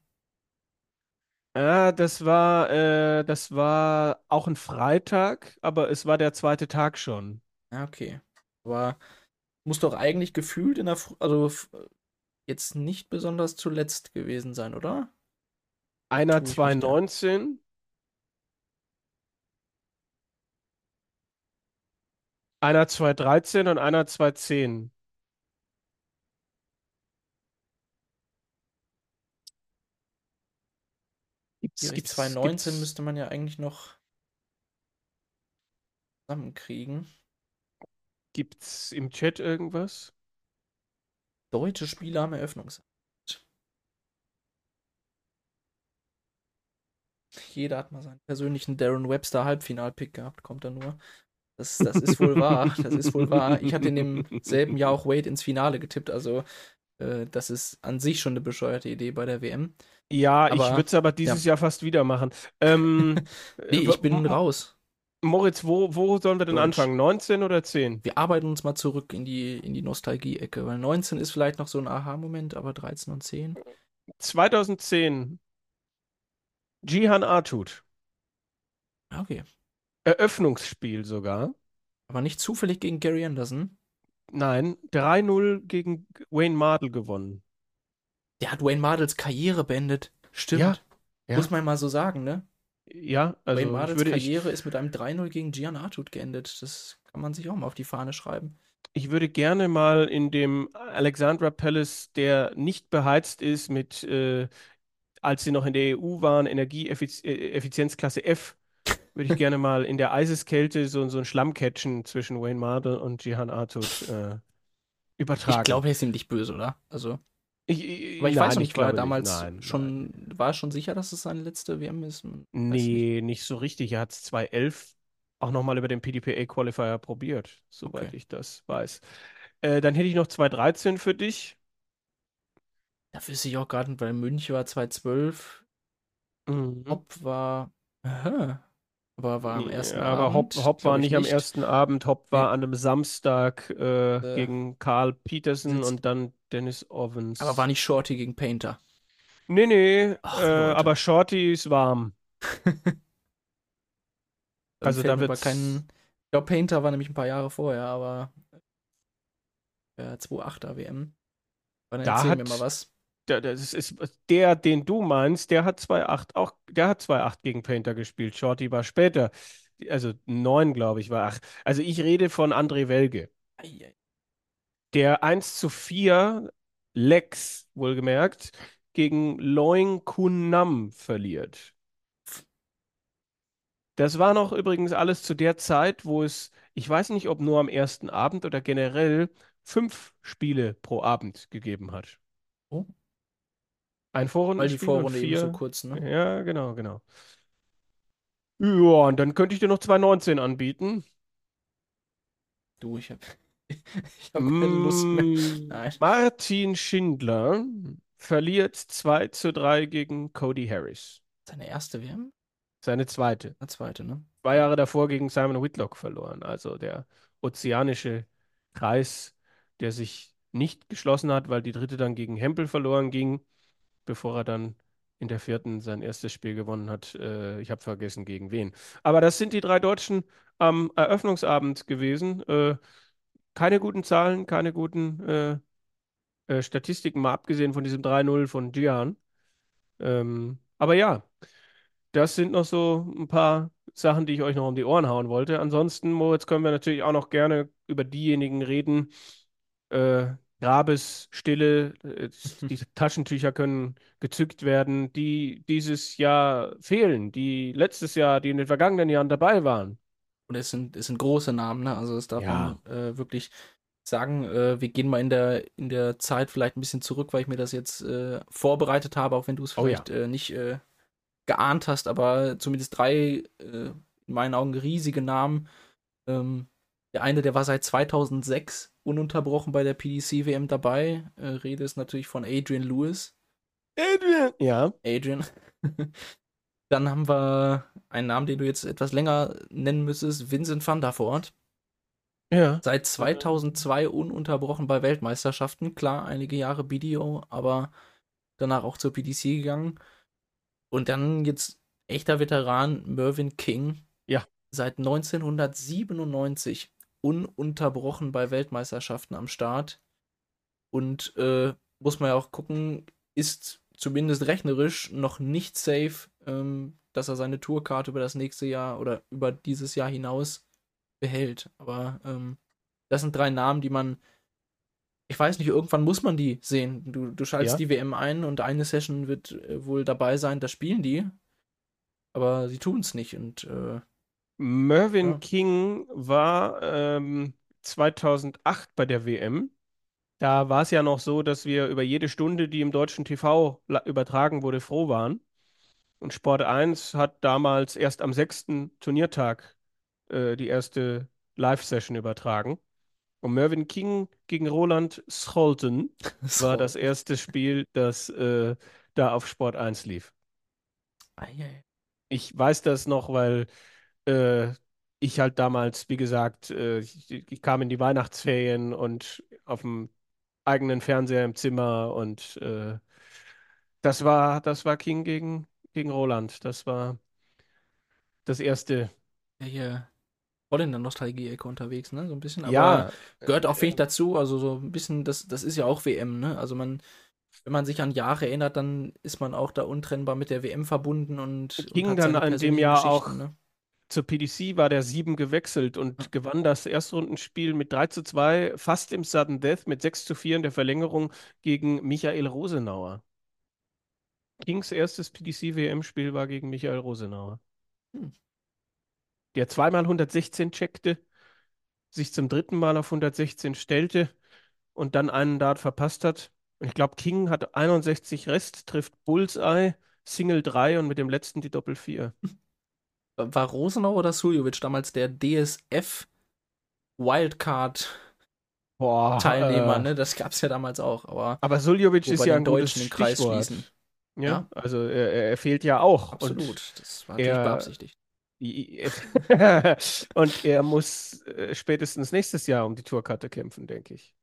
Ah, das war, äh, das war auch ein Freitag, aber es war der zweite Tag schon. Ja, okay. Aber muss doch eigentlich gefühlt in der, Fr also jetzt nicht besonders zuletzt gewesen sein, oder? Einer Tue ich mich da. 2019, einer 2013 und einer 2010. Gibt's, Die, die gibt's, 2019 gibt's, müsste man ja eigentlich noch zusammenkriegen. gibt's im Chat irgendwas? Deutsche Spieler am Eröffnungsabend. Jeder hat mal seinen persönlichen Darren Webster Halbfinalpick gehabt, kommt da nur. Das, das ist wohl wahr. Das ist wohl wahr. Ich hatte in demselben Jahr auch Wade ins Finale getippt, also äh, das ist an sich schon eine bescheuerte Idee bei der WM. Ja, ich Aber- würde es aber dieses Jahr fast wieder machen. Ähm, Nee, äh, ich bin raus. Moritz, wo, wo sollen wir denn Deutsch. anfangen? 19 oder 10? Wir arbeiten uns mal zurück in die, in die Nostalgie-Ecke, weil 19 ist vielleicht noch so ein Aha-Moment, aber 13 und 10. 2010. Jihan Artut. Ja, Okay. Eröffnungsspiel sogar. Aber nicht zufällig gegen Gary Anderson. Nein, 3-0 gegen Wayne Mardell gewonnen. Der hat Wayne Mardels Karriere beendet. Stimmt. Ja, ja. Muss man mal so sagen, ne? Ja, also Wayne Mardels würde, ich, Karriere ist mit einem 3-0 gegen Gian Artut geendet. Das kann man sich auch mal auf die Fahne schreiben. ich würde gerne mal in dem Alexandra Palace, der nicht beheizt ist mit, äh, als sie noch in der EU waren, Energieeffizienzklasse F, würde ich gerne mal in der Eiseskälte so, so ein Schlammcatchen zwischen Wayne Mardell und Jihan Artut äh, übertragen. Ich glaube, er ist ihm nicht böse, oder? Also, Ich, ich, aber ich nein, weiß noch nicht, war er damals Nein, schon, nein. war er schon sicher, dass es seine letzte WM ist? Weiß nicht. Nee, nicht so richtig. Er hat es 2011 auch nochmal über den PDPA-Qualifier probiert, soweit Okay. ich das weiß. Äh, dann hätte ich noch 213 für dich. Da wüsste ich auch gerade, nicht, weil Münch war 2012, Mhm. Hopp war. Aha. Aber war am Ja, ersten aber Hopp, Abend. Hopp war ich nicht am ersten Abend. Hopp war an einem Samstag äh, Äh, gegen Karl Peterson und dann Dennis Ovens. Aber war nicht Shorty gegen Painter. Nee, nee, Ach, äh, aber Shorty ist warm. Also da wird's- kein. Ich glaube, Painter war nämlich ein paar Jahre vorher, aber. Äh, 2.8er WM. Dann Da erzähl hat- mir mal was. Der, das ist, der, den du meinst, der hat 2-8 auch, der hat 2-8 gegen Painter gespielt. Shorty war später. Also 9, glaube ich, war 8. Also ich rede von André Welge. Der 1 zu 4 Lex, wohlgemerkt, gegen Loing Kun Nam verliert. Das war noch übrigens alles zu der Zeit, wo es, ich weiß nicht, ob nur am ersten Abend oder generell fünf Spiele pro Abend gegeben hat. Ein Weil die Vorrunde eben so vier. kurz, ne? Ja, genau, genau. Ja, und dann könnte ich dir noch 2,19 anbieten. Du, ich hab. ich hab keine Lust mehr. Mm, Nein. Martin Schindler verliert 2 zu 3 gegen Cody Harris. Seine erste WM? Seine zweite. Eine zweite, ne? Zwei Jahre davor gegen Simon Whitlock verloren. Also der ozeanische Kreis, der sich nicht geschlossen hat, weil die dritte dann gegen Hempel verloren ging, bevor er dann in der vierten sein erstes Spiel gewonnen hat. Äh, ich habe vergessen, gegen wen. Aber das sind die drei Deutschen am Eröffnungsabend gewesen. Äh, keine guten Zahlen, keine guten äh, äh, Statistiken, mal abgesehen von diesem 3-0 von Gian. Ähm, aber ja, das sind noch so ein paar Sachen, die ich euch noch um die Ohren hauen wollte. Ansonsten, Moritz, können wir natürlich auch noch gerne über diejenigen reden. Äh, Grabes, Stille, äh, die Taschentücher können gezückt werden, die dieses Jahr fehlen, die letztes Jahr, die in den vergangenen Jahren dabei waren. Und es sind, es sind große Namen, ne? Also das darf Ja. man äh, wirklich sagen. Äh, wir gehen mal in der, in der Zeit vielleicht ein bisschen zurück, weil ich mir das jetzt äh, vorbereitet habe, auch wenn du es Oh ja. vielleicht äh, nicht äh, geahnt hast, aber zumindest drei in meinen Augen riesige Namen. Ähm, der eine, der war seit 2006 ununterbrochen bei der PDC-WM dabei. Äh, Rede ist natürlich von Adrian Lewis. Adrian! Ja. Adrian. Dann haben wir einen Namen, den du jetzt etwas länger nennen müsstest, Vincent van der Voort. Ja. Seit 2002 ununterbrochen bei Weltmeisterschaften. Klar, einige Jahre BDO, aber danach auch zur PDC gegangen. Und dann jetzt echter Veteran Mervyn King. Ja. Seit 1997 ununterbrochen bei Weltmeisterschaften am Start. Und äh, muss man ja auch gucken, ist zumindest rechnerisch noch nicht safe, ähm, dass er seine Tourkarte über das nächste Jahr oder über dieses Jahr hinaus behält. Aber ähm, das sind drei Namen, die man, ich weiß nicht, irgendwann muss man die sehen. Du, du schaltest Ja. die WM ein und eine Session wird äh, wohl dabei sein, da spielen die. Aber sie tun es nicht und äh, Mervyn Ja. King war ähm, 2008 bei der WM. Da war es ja noch so, dass wir über jede Stunde, die im deutschen TV übertragen wurde, froh waren. Und Sport 1 hat damals erst am sechsten Turniertag äh, die erste Live-Session übertragen. Und Mervyn King gegen Roland Scholten war das erste Spiel, das äh, da auf Sport 1 lief. Ich weiß das noch, weil äh, ich halt damals, wie gesagt, äh, ich, ich kam in die Weihnachtsferien und auf dem eigenen Fernseher im Zimmer und äh, das war, das war King gegen, gegen Roland. Das war das erste. Ja, hier voll in der Nostalgie-Ecke unterwegs, ne? So ein bisschen. Aber Ja, gehört auch, finde ich, dazu. Also so ein bisschen, das, das ist ja auch WM, ne? Also man, wenn man sich an Jahre erinnert, dann ist man auch da untrennbar mit der WM verbunden und, und Ging hat dann in dem Jahr auch- Ne? Zur PDC war der 7 gewechselt und gewann das Erstrundenspiel mit 3 zu 2, fast im Sudden Death mit 6 zu 4 in der Verlängerung gegen Michael Rosenauer. Kings erstes PDC-WM-Spiel war gegen Michael Rosenauer. Hm. Der zweimal 116 checkte, sich zum dritten Mal auf 116 stellte und dann einen Dart verpasst hat. Und ich glaube, King hat 61 Rest, trifft Bullseye, Single 3 und mit dem letzten die Doppel 4. war Rosenau oder Suljovic damals der DSF Wildcard Boah, Teilnehmer, äh, ne? Das gab's ja damals auch, aber Aber Suljovic ist ja ein Deutschen den Kreis Stichwort. schließen. Ja, Ja. also er, er fehlt ja auch. Absolut. das war natürlich er- beabsichtigt. Und, und er muss äh, spätestens nächstes Jahr um die Tourkarte kämpfen, denke ich.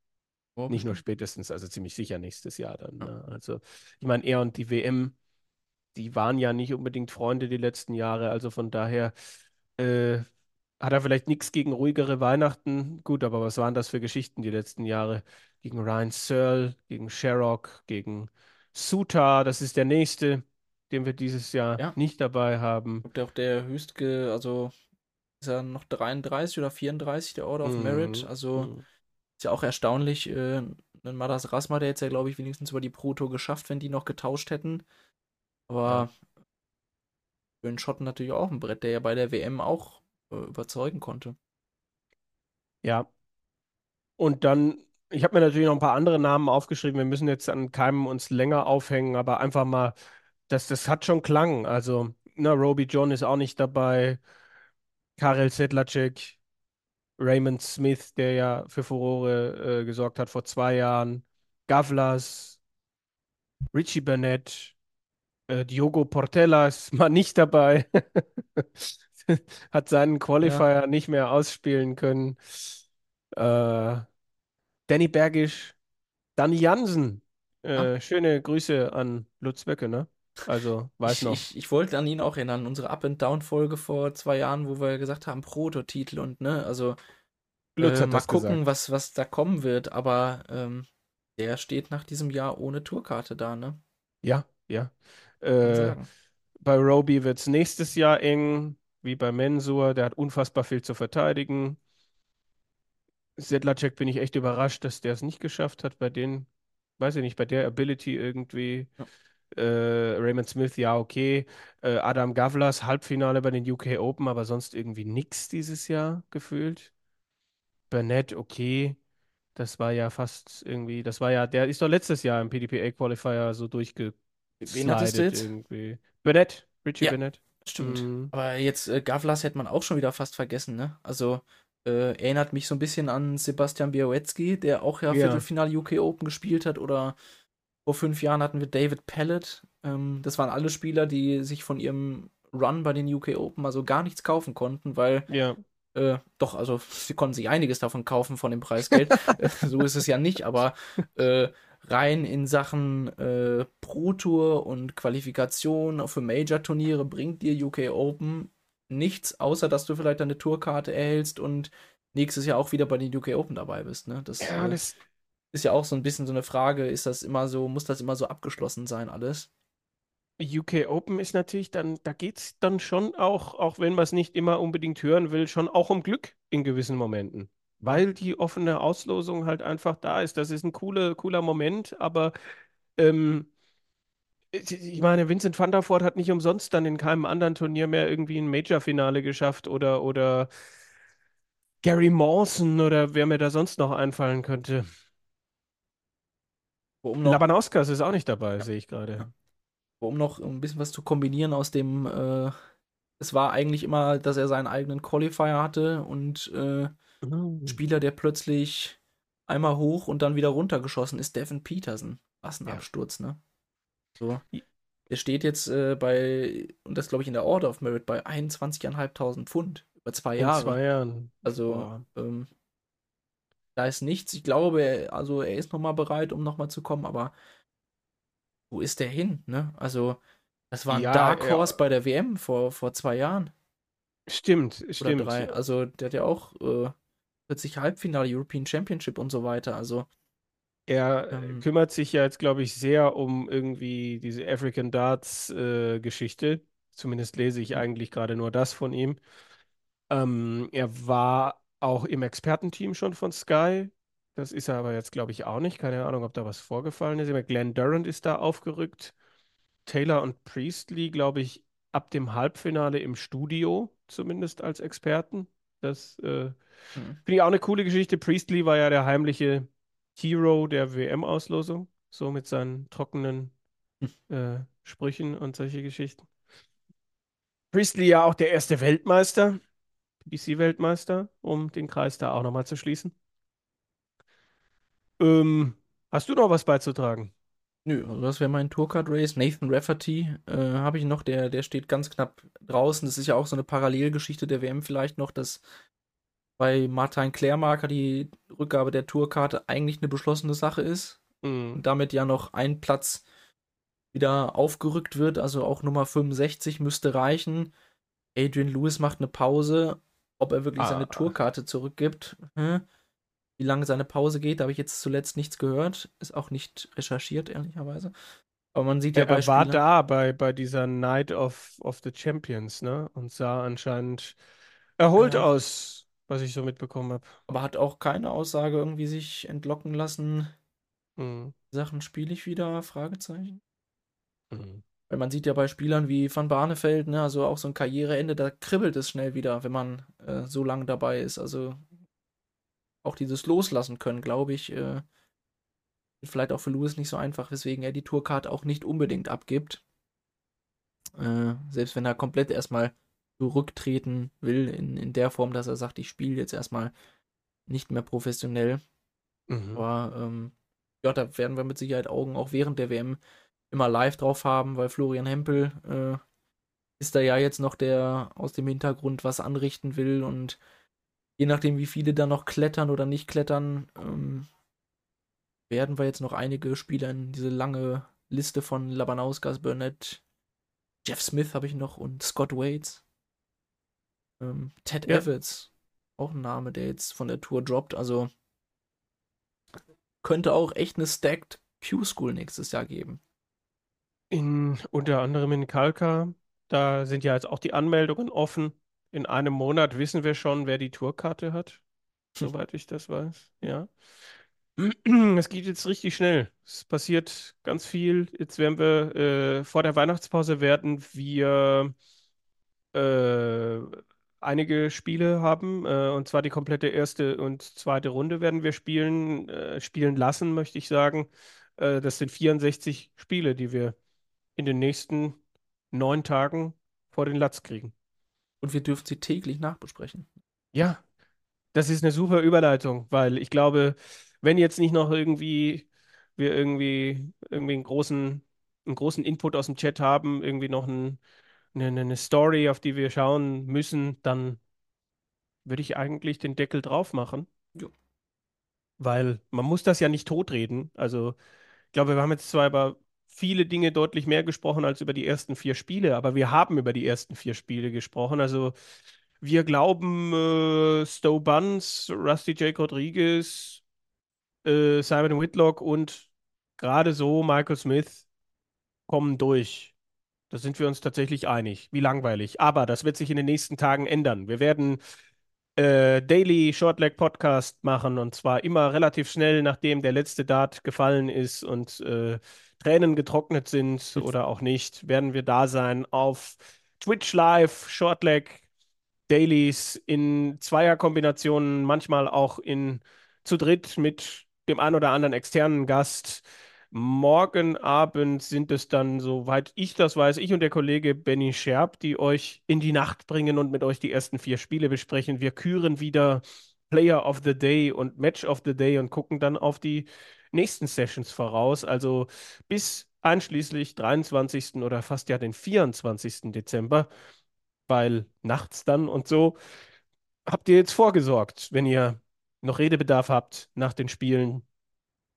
Oh, Nicht nur spätestens, also ziemlich sicher nächstes Jahr dann. Ja. Ne? Also, ich meine, er und die WM, die waren ja nicht unbedingt Freunde die letzten Jahre. Also von daher äh, hat er vielleicht nichts gegen ruhigere Weihnachten. Gut, aber was waren das für Geschichten die letzten Jahre? Gegen Ryan Searle, gegen Sherrock, gegen Suta, das ist der nächste, den wir dieses Jahr Ja. nicht dabei haben. Ob der auch der höchstge, also ist er noch 33 oder 34, der Order of Merit. Mhm. Also Mhm. ist ja auch erstaunlich. Äh, Madas Rasma, der jetzt ja, glaube ich, wenigstens über die Pro-Tour geschafft, wenn die noch getauscht hätten. Aber für den Schotten natürlich auch ein Brett, der ja bei der WM auch äh, überzeugen konnte. Ja. Und dann, ich habe mir natürlich noch ein paar andere Namen aufgeschrieben. Wir müssen jetzt an keinem uns länger aufhängen, aber einfach mal, das, das hat schon Klang. Also, na, Roby John ist auch nicht dabei. Karel Sedlacek, Raymond Smith, der ja für Furore äh, gesorgt hat vor zwei Jahren. Gavlas, Richie Burnett, äh, Diogo Portela ist mal nicht dabei. Hat seinen Qualifier nicht mehr ausspielen können. Äh, Danny Bergisch, Danny Jansen. Äh, schöne Grüße an Lutz Böcke, ne? Also, weiß ich, noch. Ich, ich wollte an ihn auch erinnern, unsere Up-and-Down-Folge vor zwei Jahren, wo wir gesagt haben, Prototitel und ne, also Lutz äh, mal gucken, gesagt. was, was da kommen wird, aber ähm, der steht nach diesem Jahr ohne Tourkarte da, ne? Ja, ja. Äh, bei Roby wird es nächstes Jahr eng, wie bei Mensur. Der hat unfassbar viel zu verteidigen. Sedlacek bin ich echt überrascht, dass der es nicht geschafft hat. Bei den, weiß ich nicht, bei der Ability irgendwie. Ja. Äh, Raymond Smith, ja, okay. Äh, Adam Gavlas, Halbfinale bei den UK Open, aber sonst irgendwie nix dieses Jahr gefühlt. Burnett, okay. Das war ja fast irgendwie, das war ja, der ist doch letztes Jahr im PDPA Qualifier so durchgeslidet Wen hattest du jetzt? irgendwie. Burnett, Richie Ja. Burnett. Stimmt. Mhm. Aber jetzt äh, Gavlas hätte man auch schon wieder fast vergessen, ne? Also äh, erinnert mich so ein bisschen an Sebastian Białecki, der auch ja Ja. Viertelfinale UK Open gespielt hat. Oder vor fünf Jahren hatten wir David Pellet. Ähm, das waren alle Spieler, die sich von ihrem Run bei den UK Open also gar nichts kaufen konnten, weil Ja, äh, doch, also sie konnten sich einiges davon kaufen von dem Preisgeld. Äh, so ist es ja nicht, aber äh, rein in Sachen äh, Pro Tour und Qualifikation für Major-Turniere bringt dir UK Open nichts, außer dass du vielleicht eine Tourkarte erhältst und nächstes Jahr auch wieder bei den UK Open dabei bist. Ne? Das, ja, äh, das, ist ja auch so ein bisschen so eine Frage, ist das immer so, muss das immer so abgeschlossen sein, alles? UK Open ist natürlich dann, da geht es dann schon auch, auch wenn man es nicht immer unbedingt hören will, schon auch um Glück in gewissen Momenten. Weil die offene Auslosung halt einfach da ist. Das ist ein cooler, cooler Moment, aber ähm, ich meine, Vincent van der Voort hat nicht umsonst dann in keinem anderen Turnier mehr irgendwie ein Major-Finale geschafft oder, oder Gary Mawson oder wer mir da sonst noch einfallen könnte. Um noch, Labanauskas ist auch nicht dabei, sehe ich gerade. Ja. um noch ein bisschen was zu kombinieren aus dem, äh, es war eigentlich immer, dass er seinen eigenen Qualifier hatte und äh, Mhm. Spieler, der plötzlich einmal hoch und dann wieder runtergeschossen ist, Devin Peterson. Was ein Ja. Absturz, ne? So. Der steht jetzt äh, bei, und das glaube ich in der Order of Merit, bei 21.500 Pfund über zwei In Jahre. zwei Jahren. Also, ähm, da ist nichts. Ich glaube, er, also er ist nochmal bereit, um nochmal zu kommen, aber wo ist der hin, ne? Also, das war ein Ja, Dark ja. Horse bei der WM vor, vor zwei Jahren Stimmt, oder stimmt. drei. Also, der hat ja auch äh, plötzlich Halbfinale, European Championship und so weiter. Also, Er äh, Ähm. kümmert sich ja jetzt, glaube ich, sehr um irgendwie diese African Darts äh, Geschichte. Zumindest lese ich Mhm. eigentlich gerade nur das von ihm. Ähm, er war auch im Expertenteam schon von Sky. Das ist er aber jetzt, glaube ich, auch nicht. Keine Ahnung, ob da was vorgefallen ist. Aber Glenn Durrant ist da aufgerückt. Taylor und Priestley, glaube ich, ab dem Halbfinale im Studio, zumindest als Experten. Das äh, mhm. Finde ich auch eine coole Geschichte. Priestley war ja der heimliche Hero der WM-Auslosung, so mit seinen trockenen Hm. äh, Sprüchen und solche Geschichten. Priestley ja auch der erste Weltmeister, BBC-Weltmeister, um den Kreis da auch nochmal zu schließen. Ähm, hast du noch was beizutragen? Nö, also das wäre mein Tourcard-Race. Nathan Rafferty äh, habe ich noch, der, der steht ganz knapp draußen. Das ist ja auch so eine Parallelgeschichte der WM vielleicht noch, dass bei Martin Klärmarker die Rückgabe der Tourkarte eigentlich eine beschlossene Sache ist. Mhm. Und damit ja noch ein Platz wieder aufgerückt wird, also auch Nummer 65 müsste reichen. Adrian Lewis macht eine Pause. Ob er wirklich Ah. seine Tourkarte zurückgibt, hm? Wie lange seine Pause geht, habe ich jetzt zuletzt nichts gehört. Ist auch nicht recherchiert, ehrlicherweise. Aber man sieht ja bei er war Spielern- da bei, bei dieser Night of, of the Champions, ne? Und sah anscheinend erholt Ja. aus, was ich so mitbekommen habe. aber hat auch keine Aussage irgendwie sich entlocken lassen. Mhm. Sachen spiele ich wieder? Fragezeichen. Mhm. Weil man sieht ja bei Spielern wie Van Barneveld, ne, also auch so ein Karriereende, da kribbelt es schnell wieder, wenn man äh, so lange dabei ist. Also auch dieses Loslassen können, glaube ich, äh, vielleicht auch für Lewis nicht so einfach, weswegen er die Tourcard auch nicht unbedingt abgibt. Äh, selbst wenn er komplett erstmal zurücktreten will, in, in der Form, dass er sagt, ich spiele jetzt erstmal nicht mehr professionell. Mhm. Aber ähm, ja, da werden wir mit Sicherheit Augen auch während der WM immer live drauf haben, weil Florian Hempel äh, ist da ja jetzt noch der aus dem Hintergrund was anrichten will und je nachdem, wie viele da noch klettern oder nicht klettern, ähm, werden wir jetzt noch einige Spieler in diese lange Liste von Labanauskas, Burnett, Jeff Smith habe ich noch und Scott Waits. Ähm, Ted Ja. Evans, auch ein Name, der jetzt von der Tour droppt. Also könnte auch echt eine Stacked Q-School nächstes Jahr geben. In, unter anderem in Kalka, da sind ja jetzt auch die Anmeldungen offen. In einem Monat wissen wir schon, wer die Tourkarte hat, soweit ich das weiß. Ja. Es geht jetzt richtig schnell. Es passiert ganz viel. Jetzt werden wir äh, vor der Weihnachtspause werden wir äh, einige Spiele haben, äh, und zwar die komplette erste und zweite Runde werden wir spielen, äh, spielen lassen, möchte ich sagen. Äh, das sind 64 Spiele, die wir in den nächsten neun Tagen vor den Latz kriegen. Und wir dürfen sie täglich nachbesprechen. Ja, das ist eine super Überleitung, weil ich glaube, wenn jetzt nicht noch irgendwie wir irgendwie irgendwie einen großen einen großen Input aus dem Chat haben, irgendwie noch ein, eine, eine Story, auf die wir schauen müssen, dann würde ich eigentlich den Deckel drauf machen. Jo. Weil man muss das ja nicht totreden. Also ich glaube, wir haben jetzt zwar über viele Dinge deutlich mehr gesprochen als über die ersten vier Spiele, aber wir haben über die ersten vier Spiele gesprochen. Also wir glauben, äh, Stowe Buns, Rusty J. Rodriguez, äh, Simon Whitlock und gerade so Michael Smith kommen durch. Da sind wir uns tatsächlich einig. Wie langweilig. Aber das wird sich in den nächsten Tagen ändern. Wir werden äh, Daily Shortleg Podcast machen und zwar immer relativ schnell, nachdem der letzte Dart gefallen ist und äh, Tränen getrocknet sind oder auch nicht, werden wir da sein auf Twitch Live, Shortleg Dailies in Zweierkombinationen, manchmal auch in zu dritt mit dem ein oder anderen externen Gast. Morgen Abend sind es dann, soweit ich das weiß, ich und der Kollege Benny Scherb, die euch in die Nacht bringen und mit euch die ersten vier Spiele besprechen. Wir küren wieder Player of the Day und Match of the Day und gucken dann auf die nächsten Sessions voraus. Also bis einschließlich 23. oder fast ja den 24. Dezember, weil nachts dann und so habt ihr jetzt vorgesorgt, wenn ihr noch Redebedarf habt nach den Spielen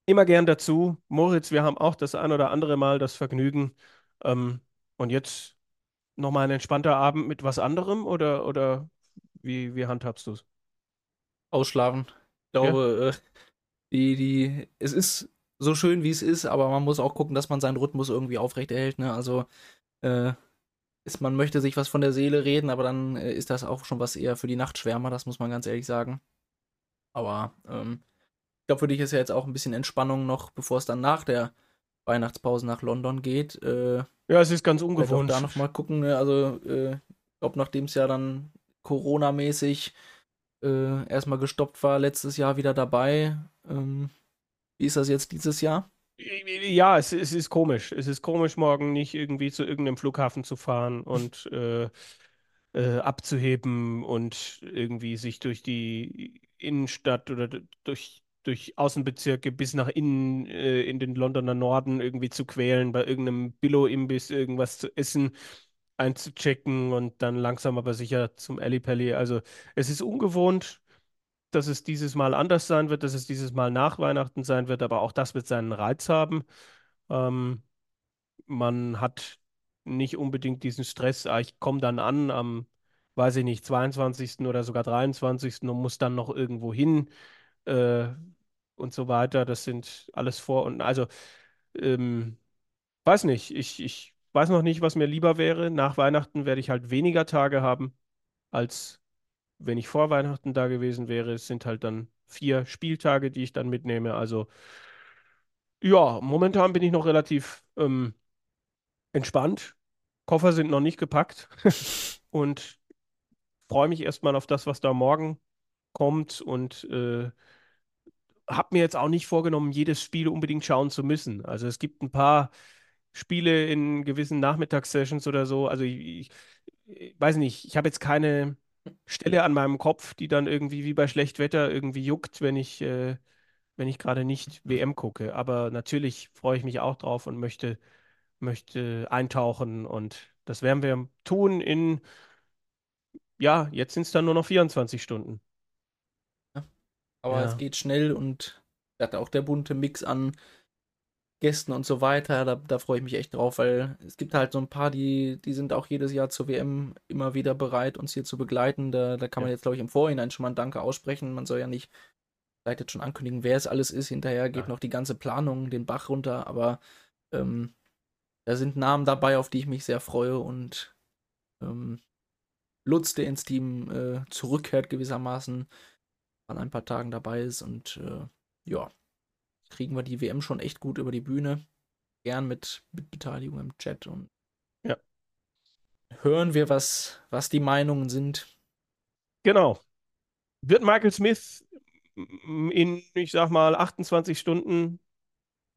immer gern dazu. Moritz, wir haben auch das ein oder andere Mal das Vergnügen. Ähm, und jetzt nochmal ein entspannter Abend mit was anderem oder, oder wie, wie handhabst du es? Ausschlafen. Ich glaube, äh, die, die, es ist so schön, wie es ist, aber man muss auch gucken, dass man seinen Rhythmus irgendwie aufrechterhält. Ne? Also, äh, ist, man möchte sich was von der Seele reden, aber dann äh, ist das auch schon was eher für die Nachtschwärmer, das muss man ganz ehrlich sagen. Aber ähm, ich glaube, für dich ist ja jetzt auch ein bisschen Entspannung noch, bevor es dann nach der Weihnachtspause nach London geht. Äh, Ja, es ist ganz ungewohnt. da nochmal gucken. Ne? Also, äh, ich glaube, nachdem es ja dann Corona-mäßig äh, erstmal gestoppt war, letztes Jahr wieder dabei. Ähm, wie ist das jetzt dieses Jahr? Ja, es, es ist komisch. Es ist komisch, morgen nicht irgendwie zu irgendeinem Flughafen zu fahren und äh, äh, abzuheben und irgendwie sich durch die Innenstadt oder durch, durch Außenbezirke bis nach innen äh, in den Londoner Norden irgendwie zu quälen, bei irgendeinem Billo-Imbiss irgendwas zu essen, einzuchecken und dann langsam aber sicher zum Ellipelli. Also es ist ungewohnt, dass es dieses Mal anders sein wird, dass es dieses Mal nach Weihnachten sein wird, aber auch das wird seinen Reiz haben. Ähm, man hat nicht unbedingt diesen Stress, ah, ich komme dann an am, weiß ich nicht, 22. oder sogar 23. und muss dann noch irgendwo hin äh, und so weiter. Das sind alles Vor- und also, ähm, weiß nicht, ich, ich weiß noch nicht, was mir lieber wäre. Nach Weihnachten werde ich halt weniger Tage haben, als wenn ich vor Weihnachten da gewesen wäre. Es sind halt dann vier Spieltage, die ich dann mitnehme. Also, ja, momentan bin ich noch relativ ähm, entspannt. Koffer sind noch nicht gepackt und freue mich erstmal auf das, was da morgen kommt und äh, habe mir jetzt auch nicht vorgenommen, jedes Spiel unbedingt schauen zu müssen. Also es gibt ein paar Spiele in gewissen Nachmittagssessions oder so. Also ich, ich weiß nicht, ich habe jetzt keine Stelle an meinem Kopf, die dann irgendwie wie bei Schlechtwetter irgendwie juckt, wenn ich, äh, wenn ich gerade nicht WM gucke. Aber natürlich freue ich mich auch drauf und möchte, möchte eintauchen und das werden wir tun in, ja, jetzt sind es dann nur noch 24 Stunden. Aber Ja. es geht schnell und hat auch der bunte Mix an Gästen und so weiter. Da, da freue ich mich echt drauf, weil es gibt halt so ein paar, die, die sind auch jedes Jahr zur WM immer wieder bereit, uns hier zu begleiten. Da, da kann man Ja. jetzt, glaube ich, im Vorhinein schon mal ein Danke aussprechen. Man soll ja nicht vielleicht jetzt schon ankündigen, wer es alles ist. Hinterher geht Ja. noch die ganze Planung den Bach runter, aber ähm, da sind Namen dabei, auf die ich mich sehr freue und ähm, Lutz, der ins Team äh, zurückkehrt gewissermaßen, an ein paar Tagen dabei ist und äh, ja, kriegen wir die WM schon echt gut über die Bühne. Gern mit, mit Beteiligung im Chat und Ja. hören wir, was, was die Meinungen sind. Genau. Wird Michael Smith in, ich sag mal, 28 Stunden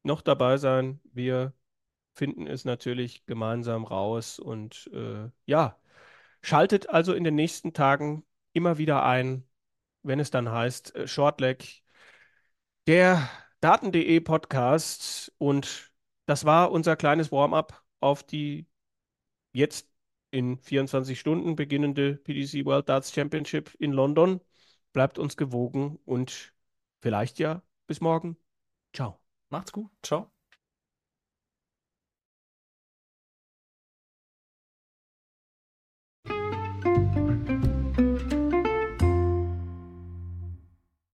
noch dabei sein? Wir finden es natürlich gemeinsam raus und äh, ja, schaltet also in den nächsten Tagen immer wieder ein, wenn es dann heißt äh, Shortleg, der Daten.de Podcast und das war unser kleines Warm-up auf die jetzt in 24 Stunden beginnende PDC World Darts Championship in London. Bleibt uns gewogen und vielleicht ja bis morgen. Ciao. Macht's gut. Ciao.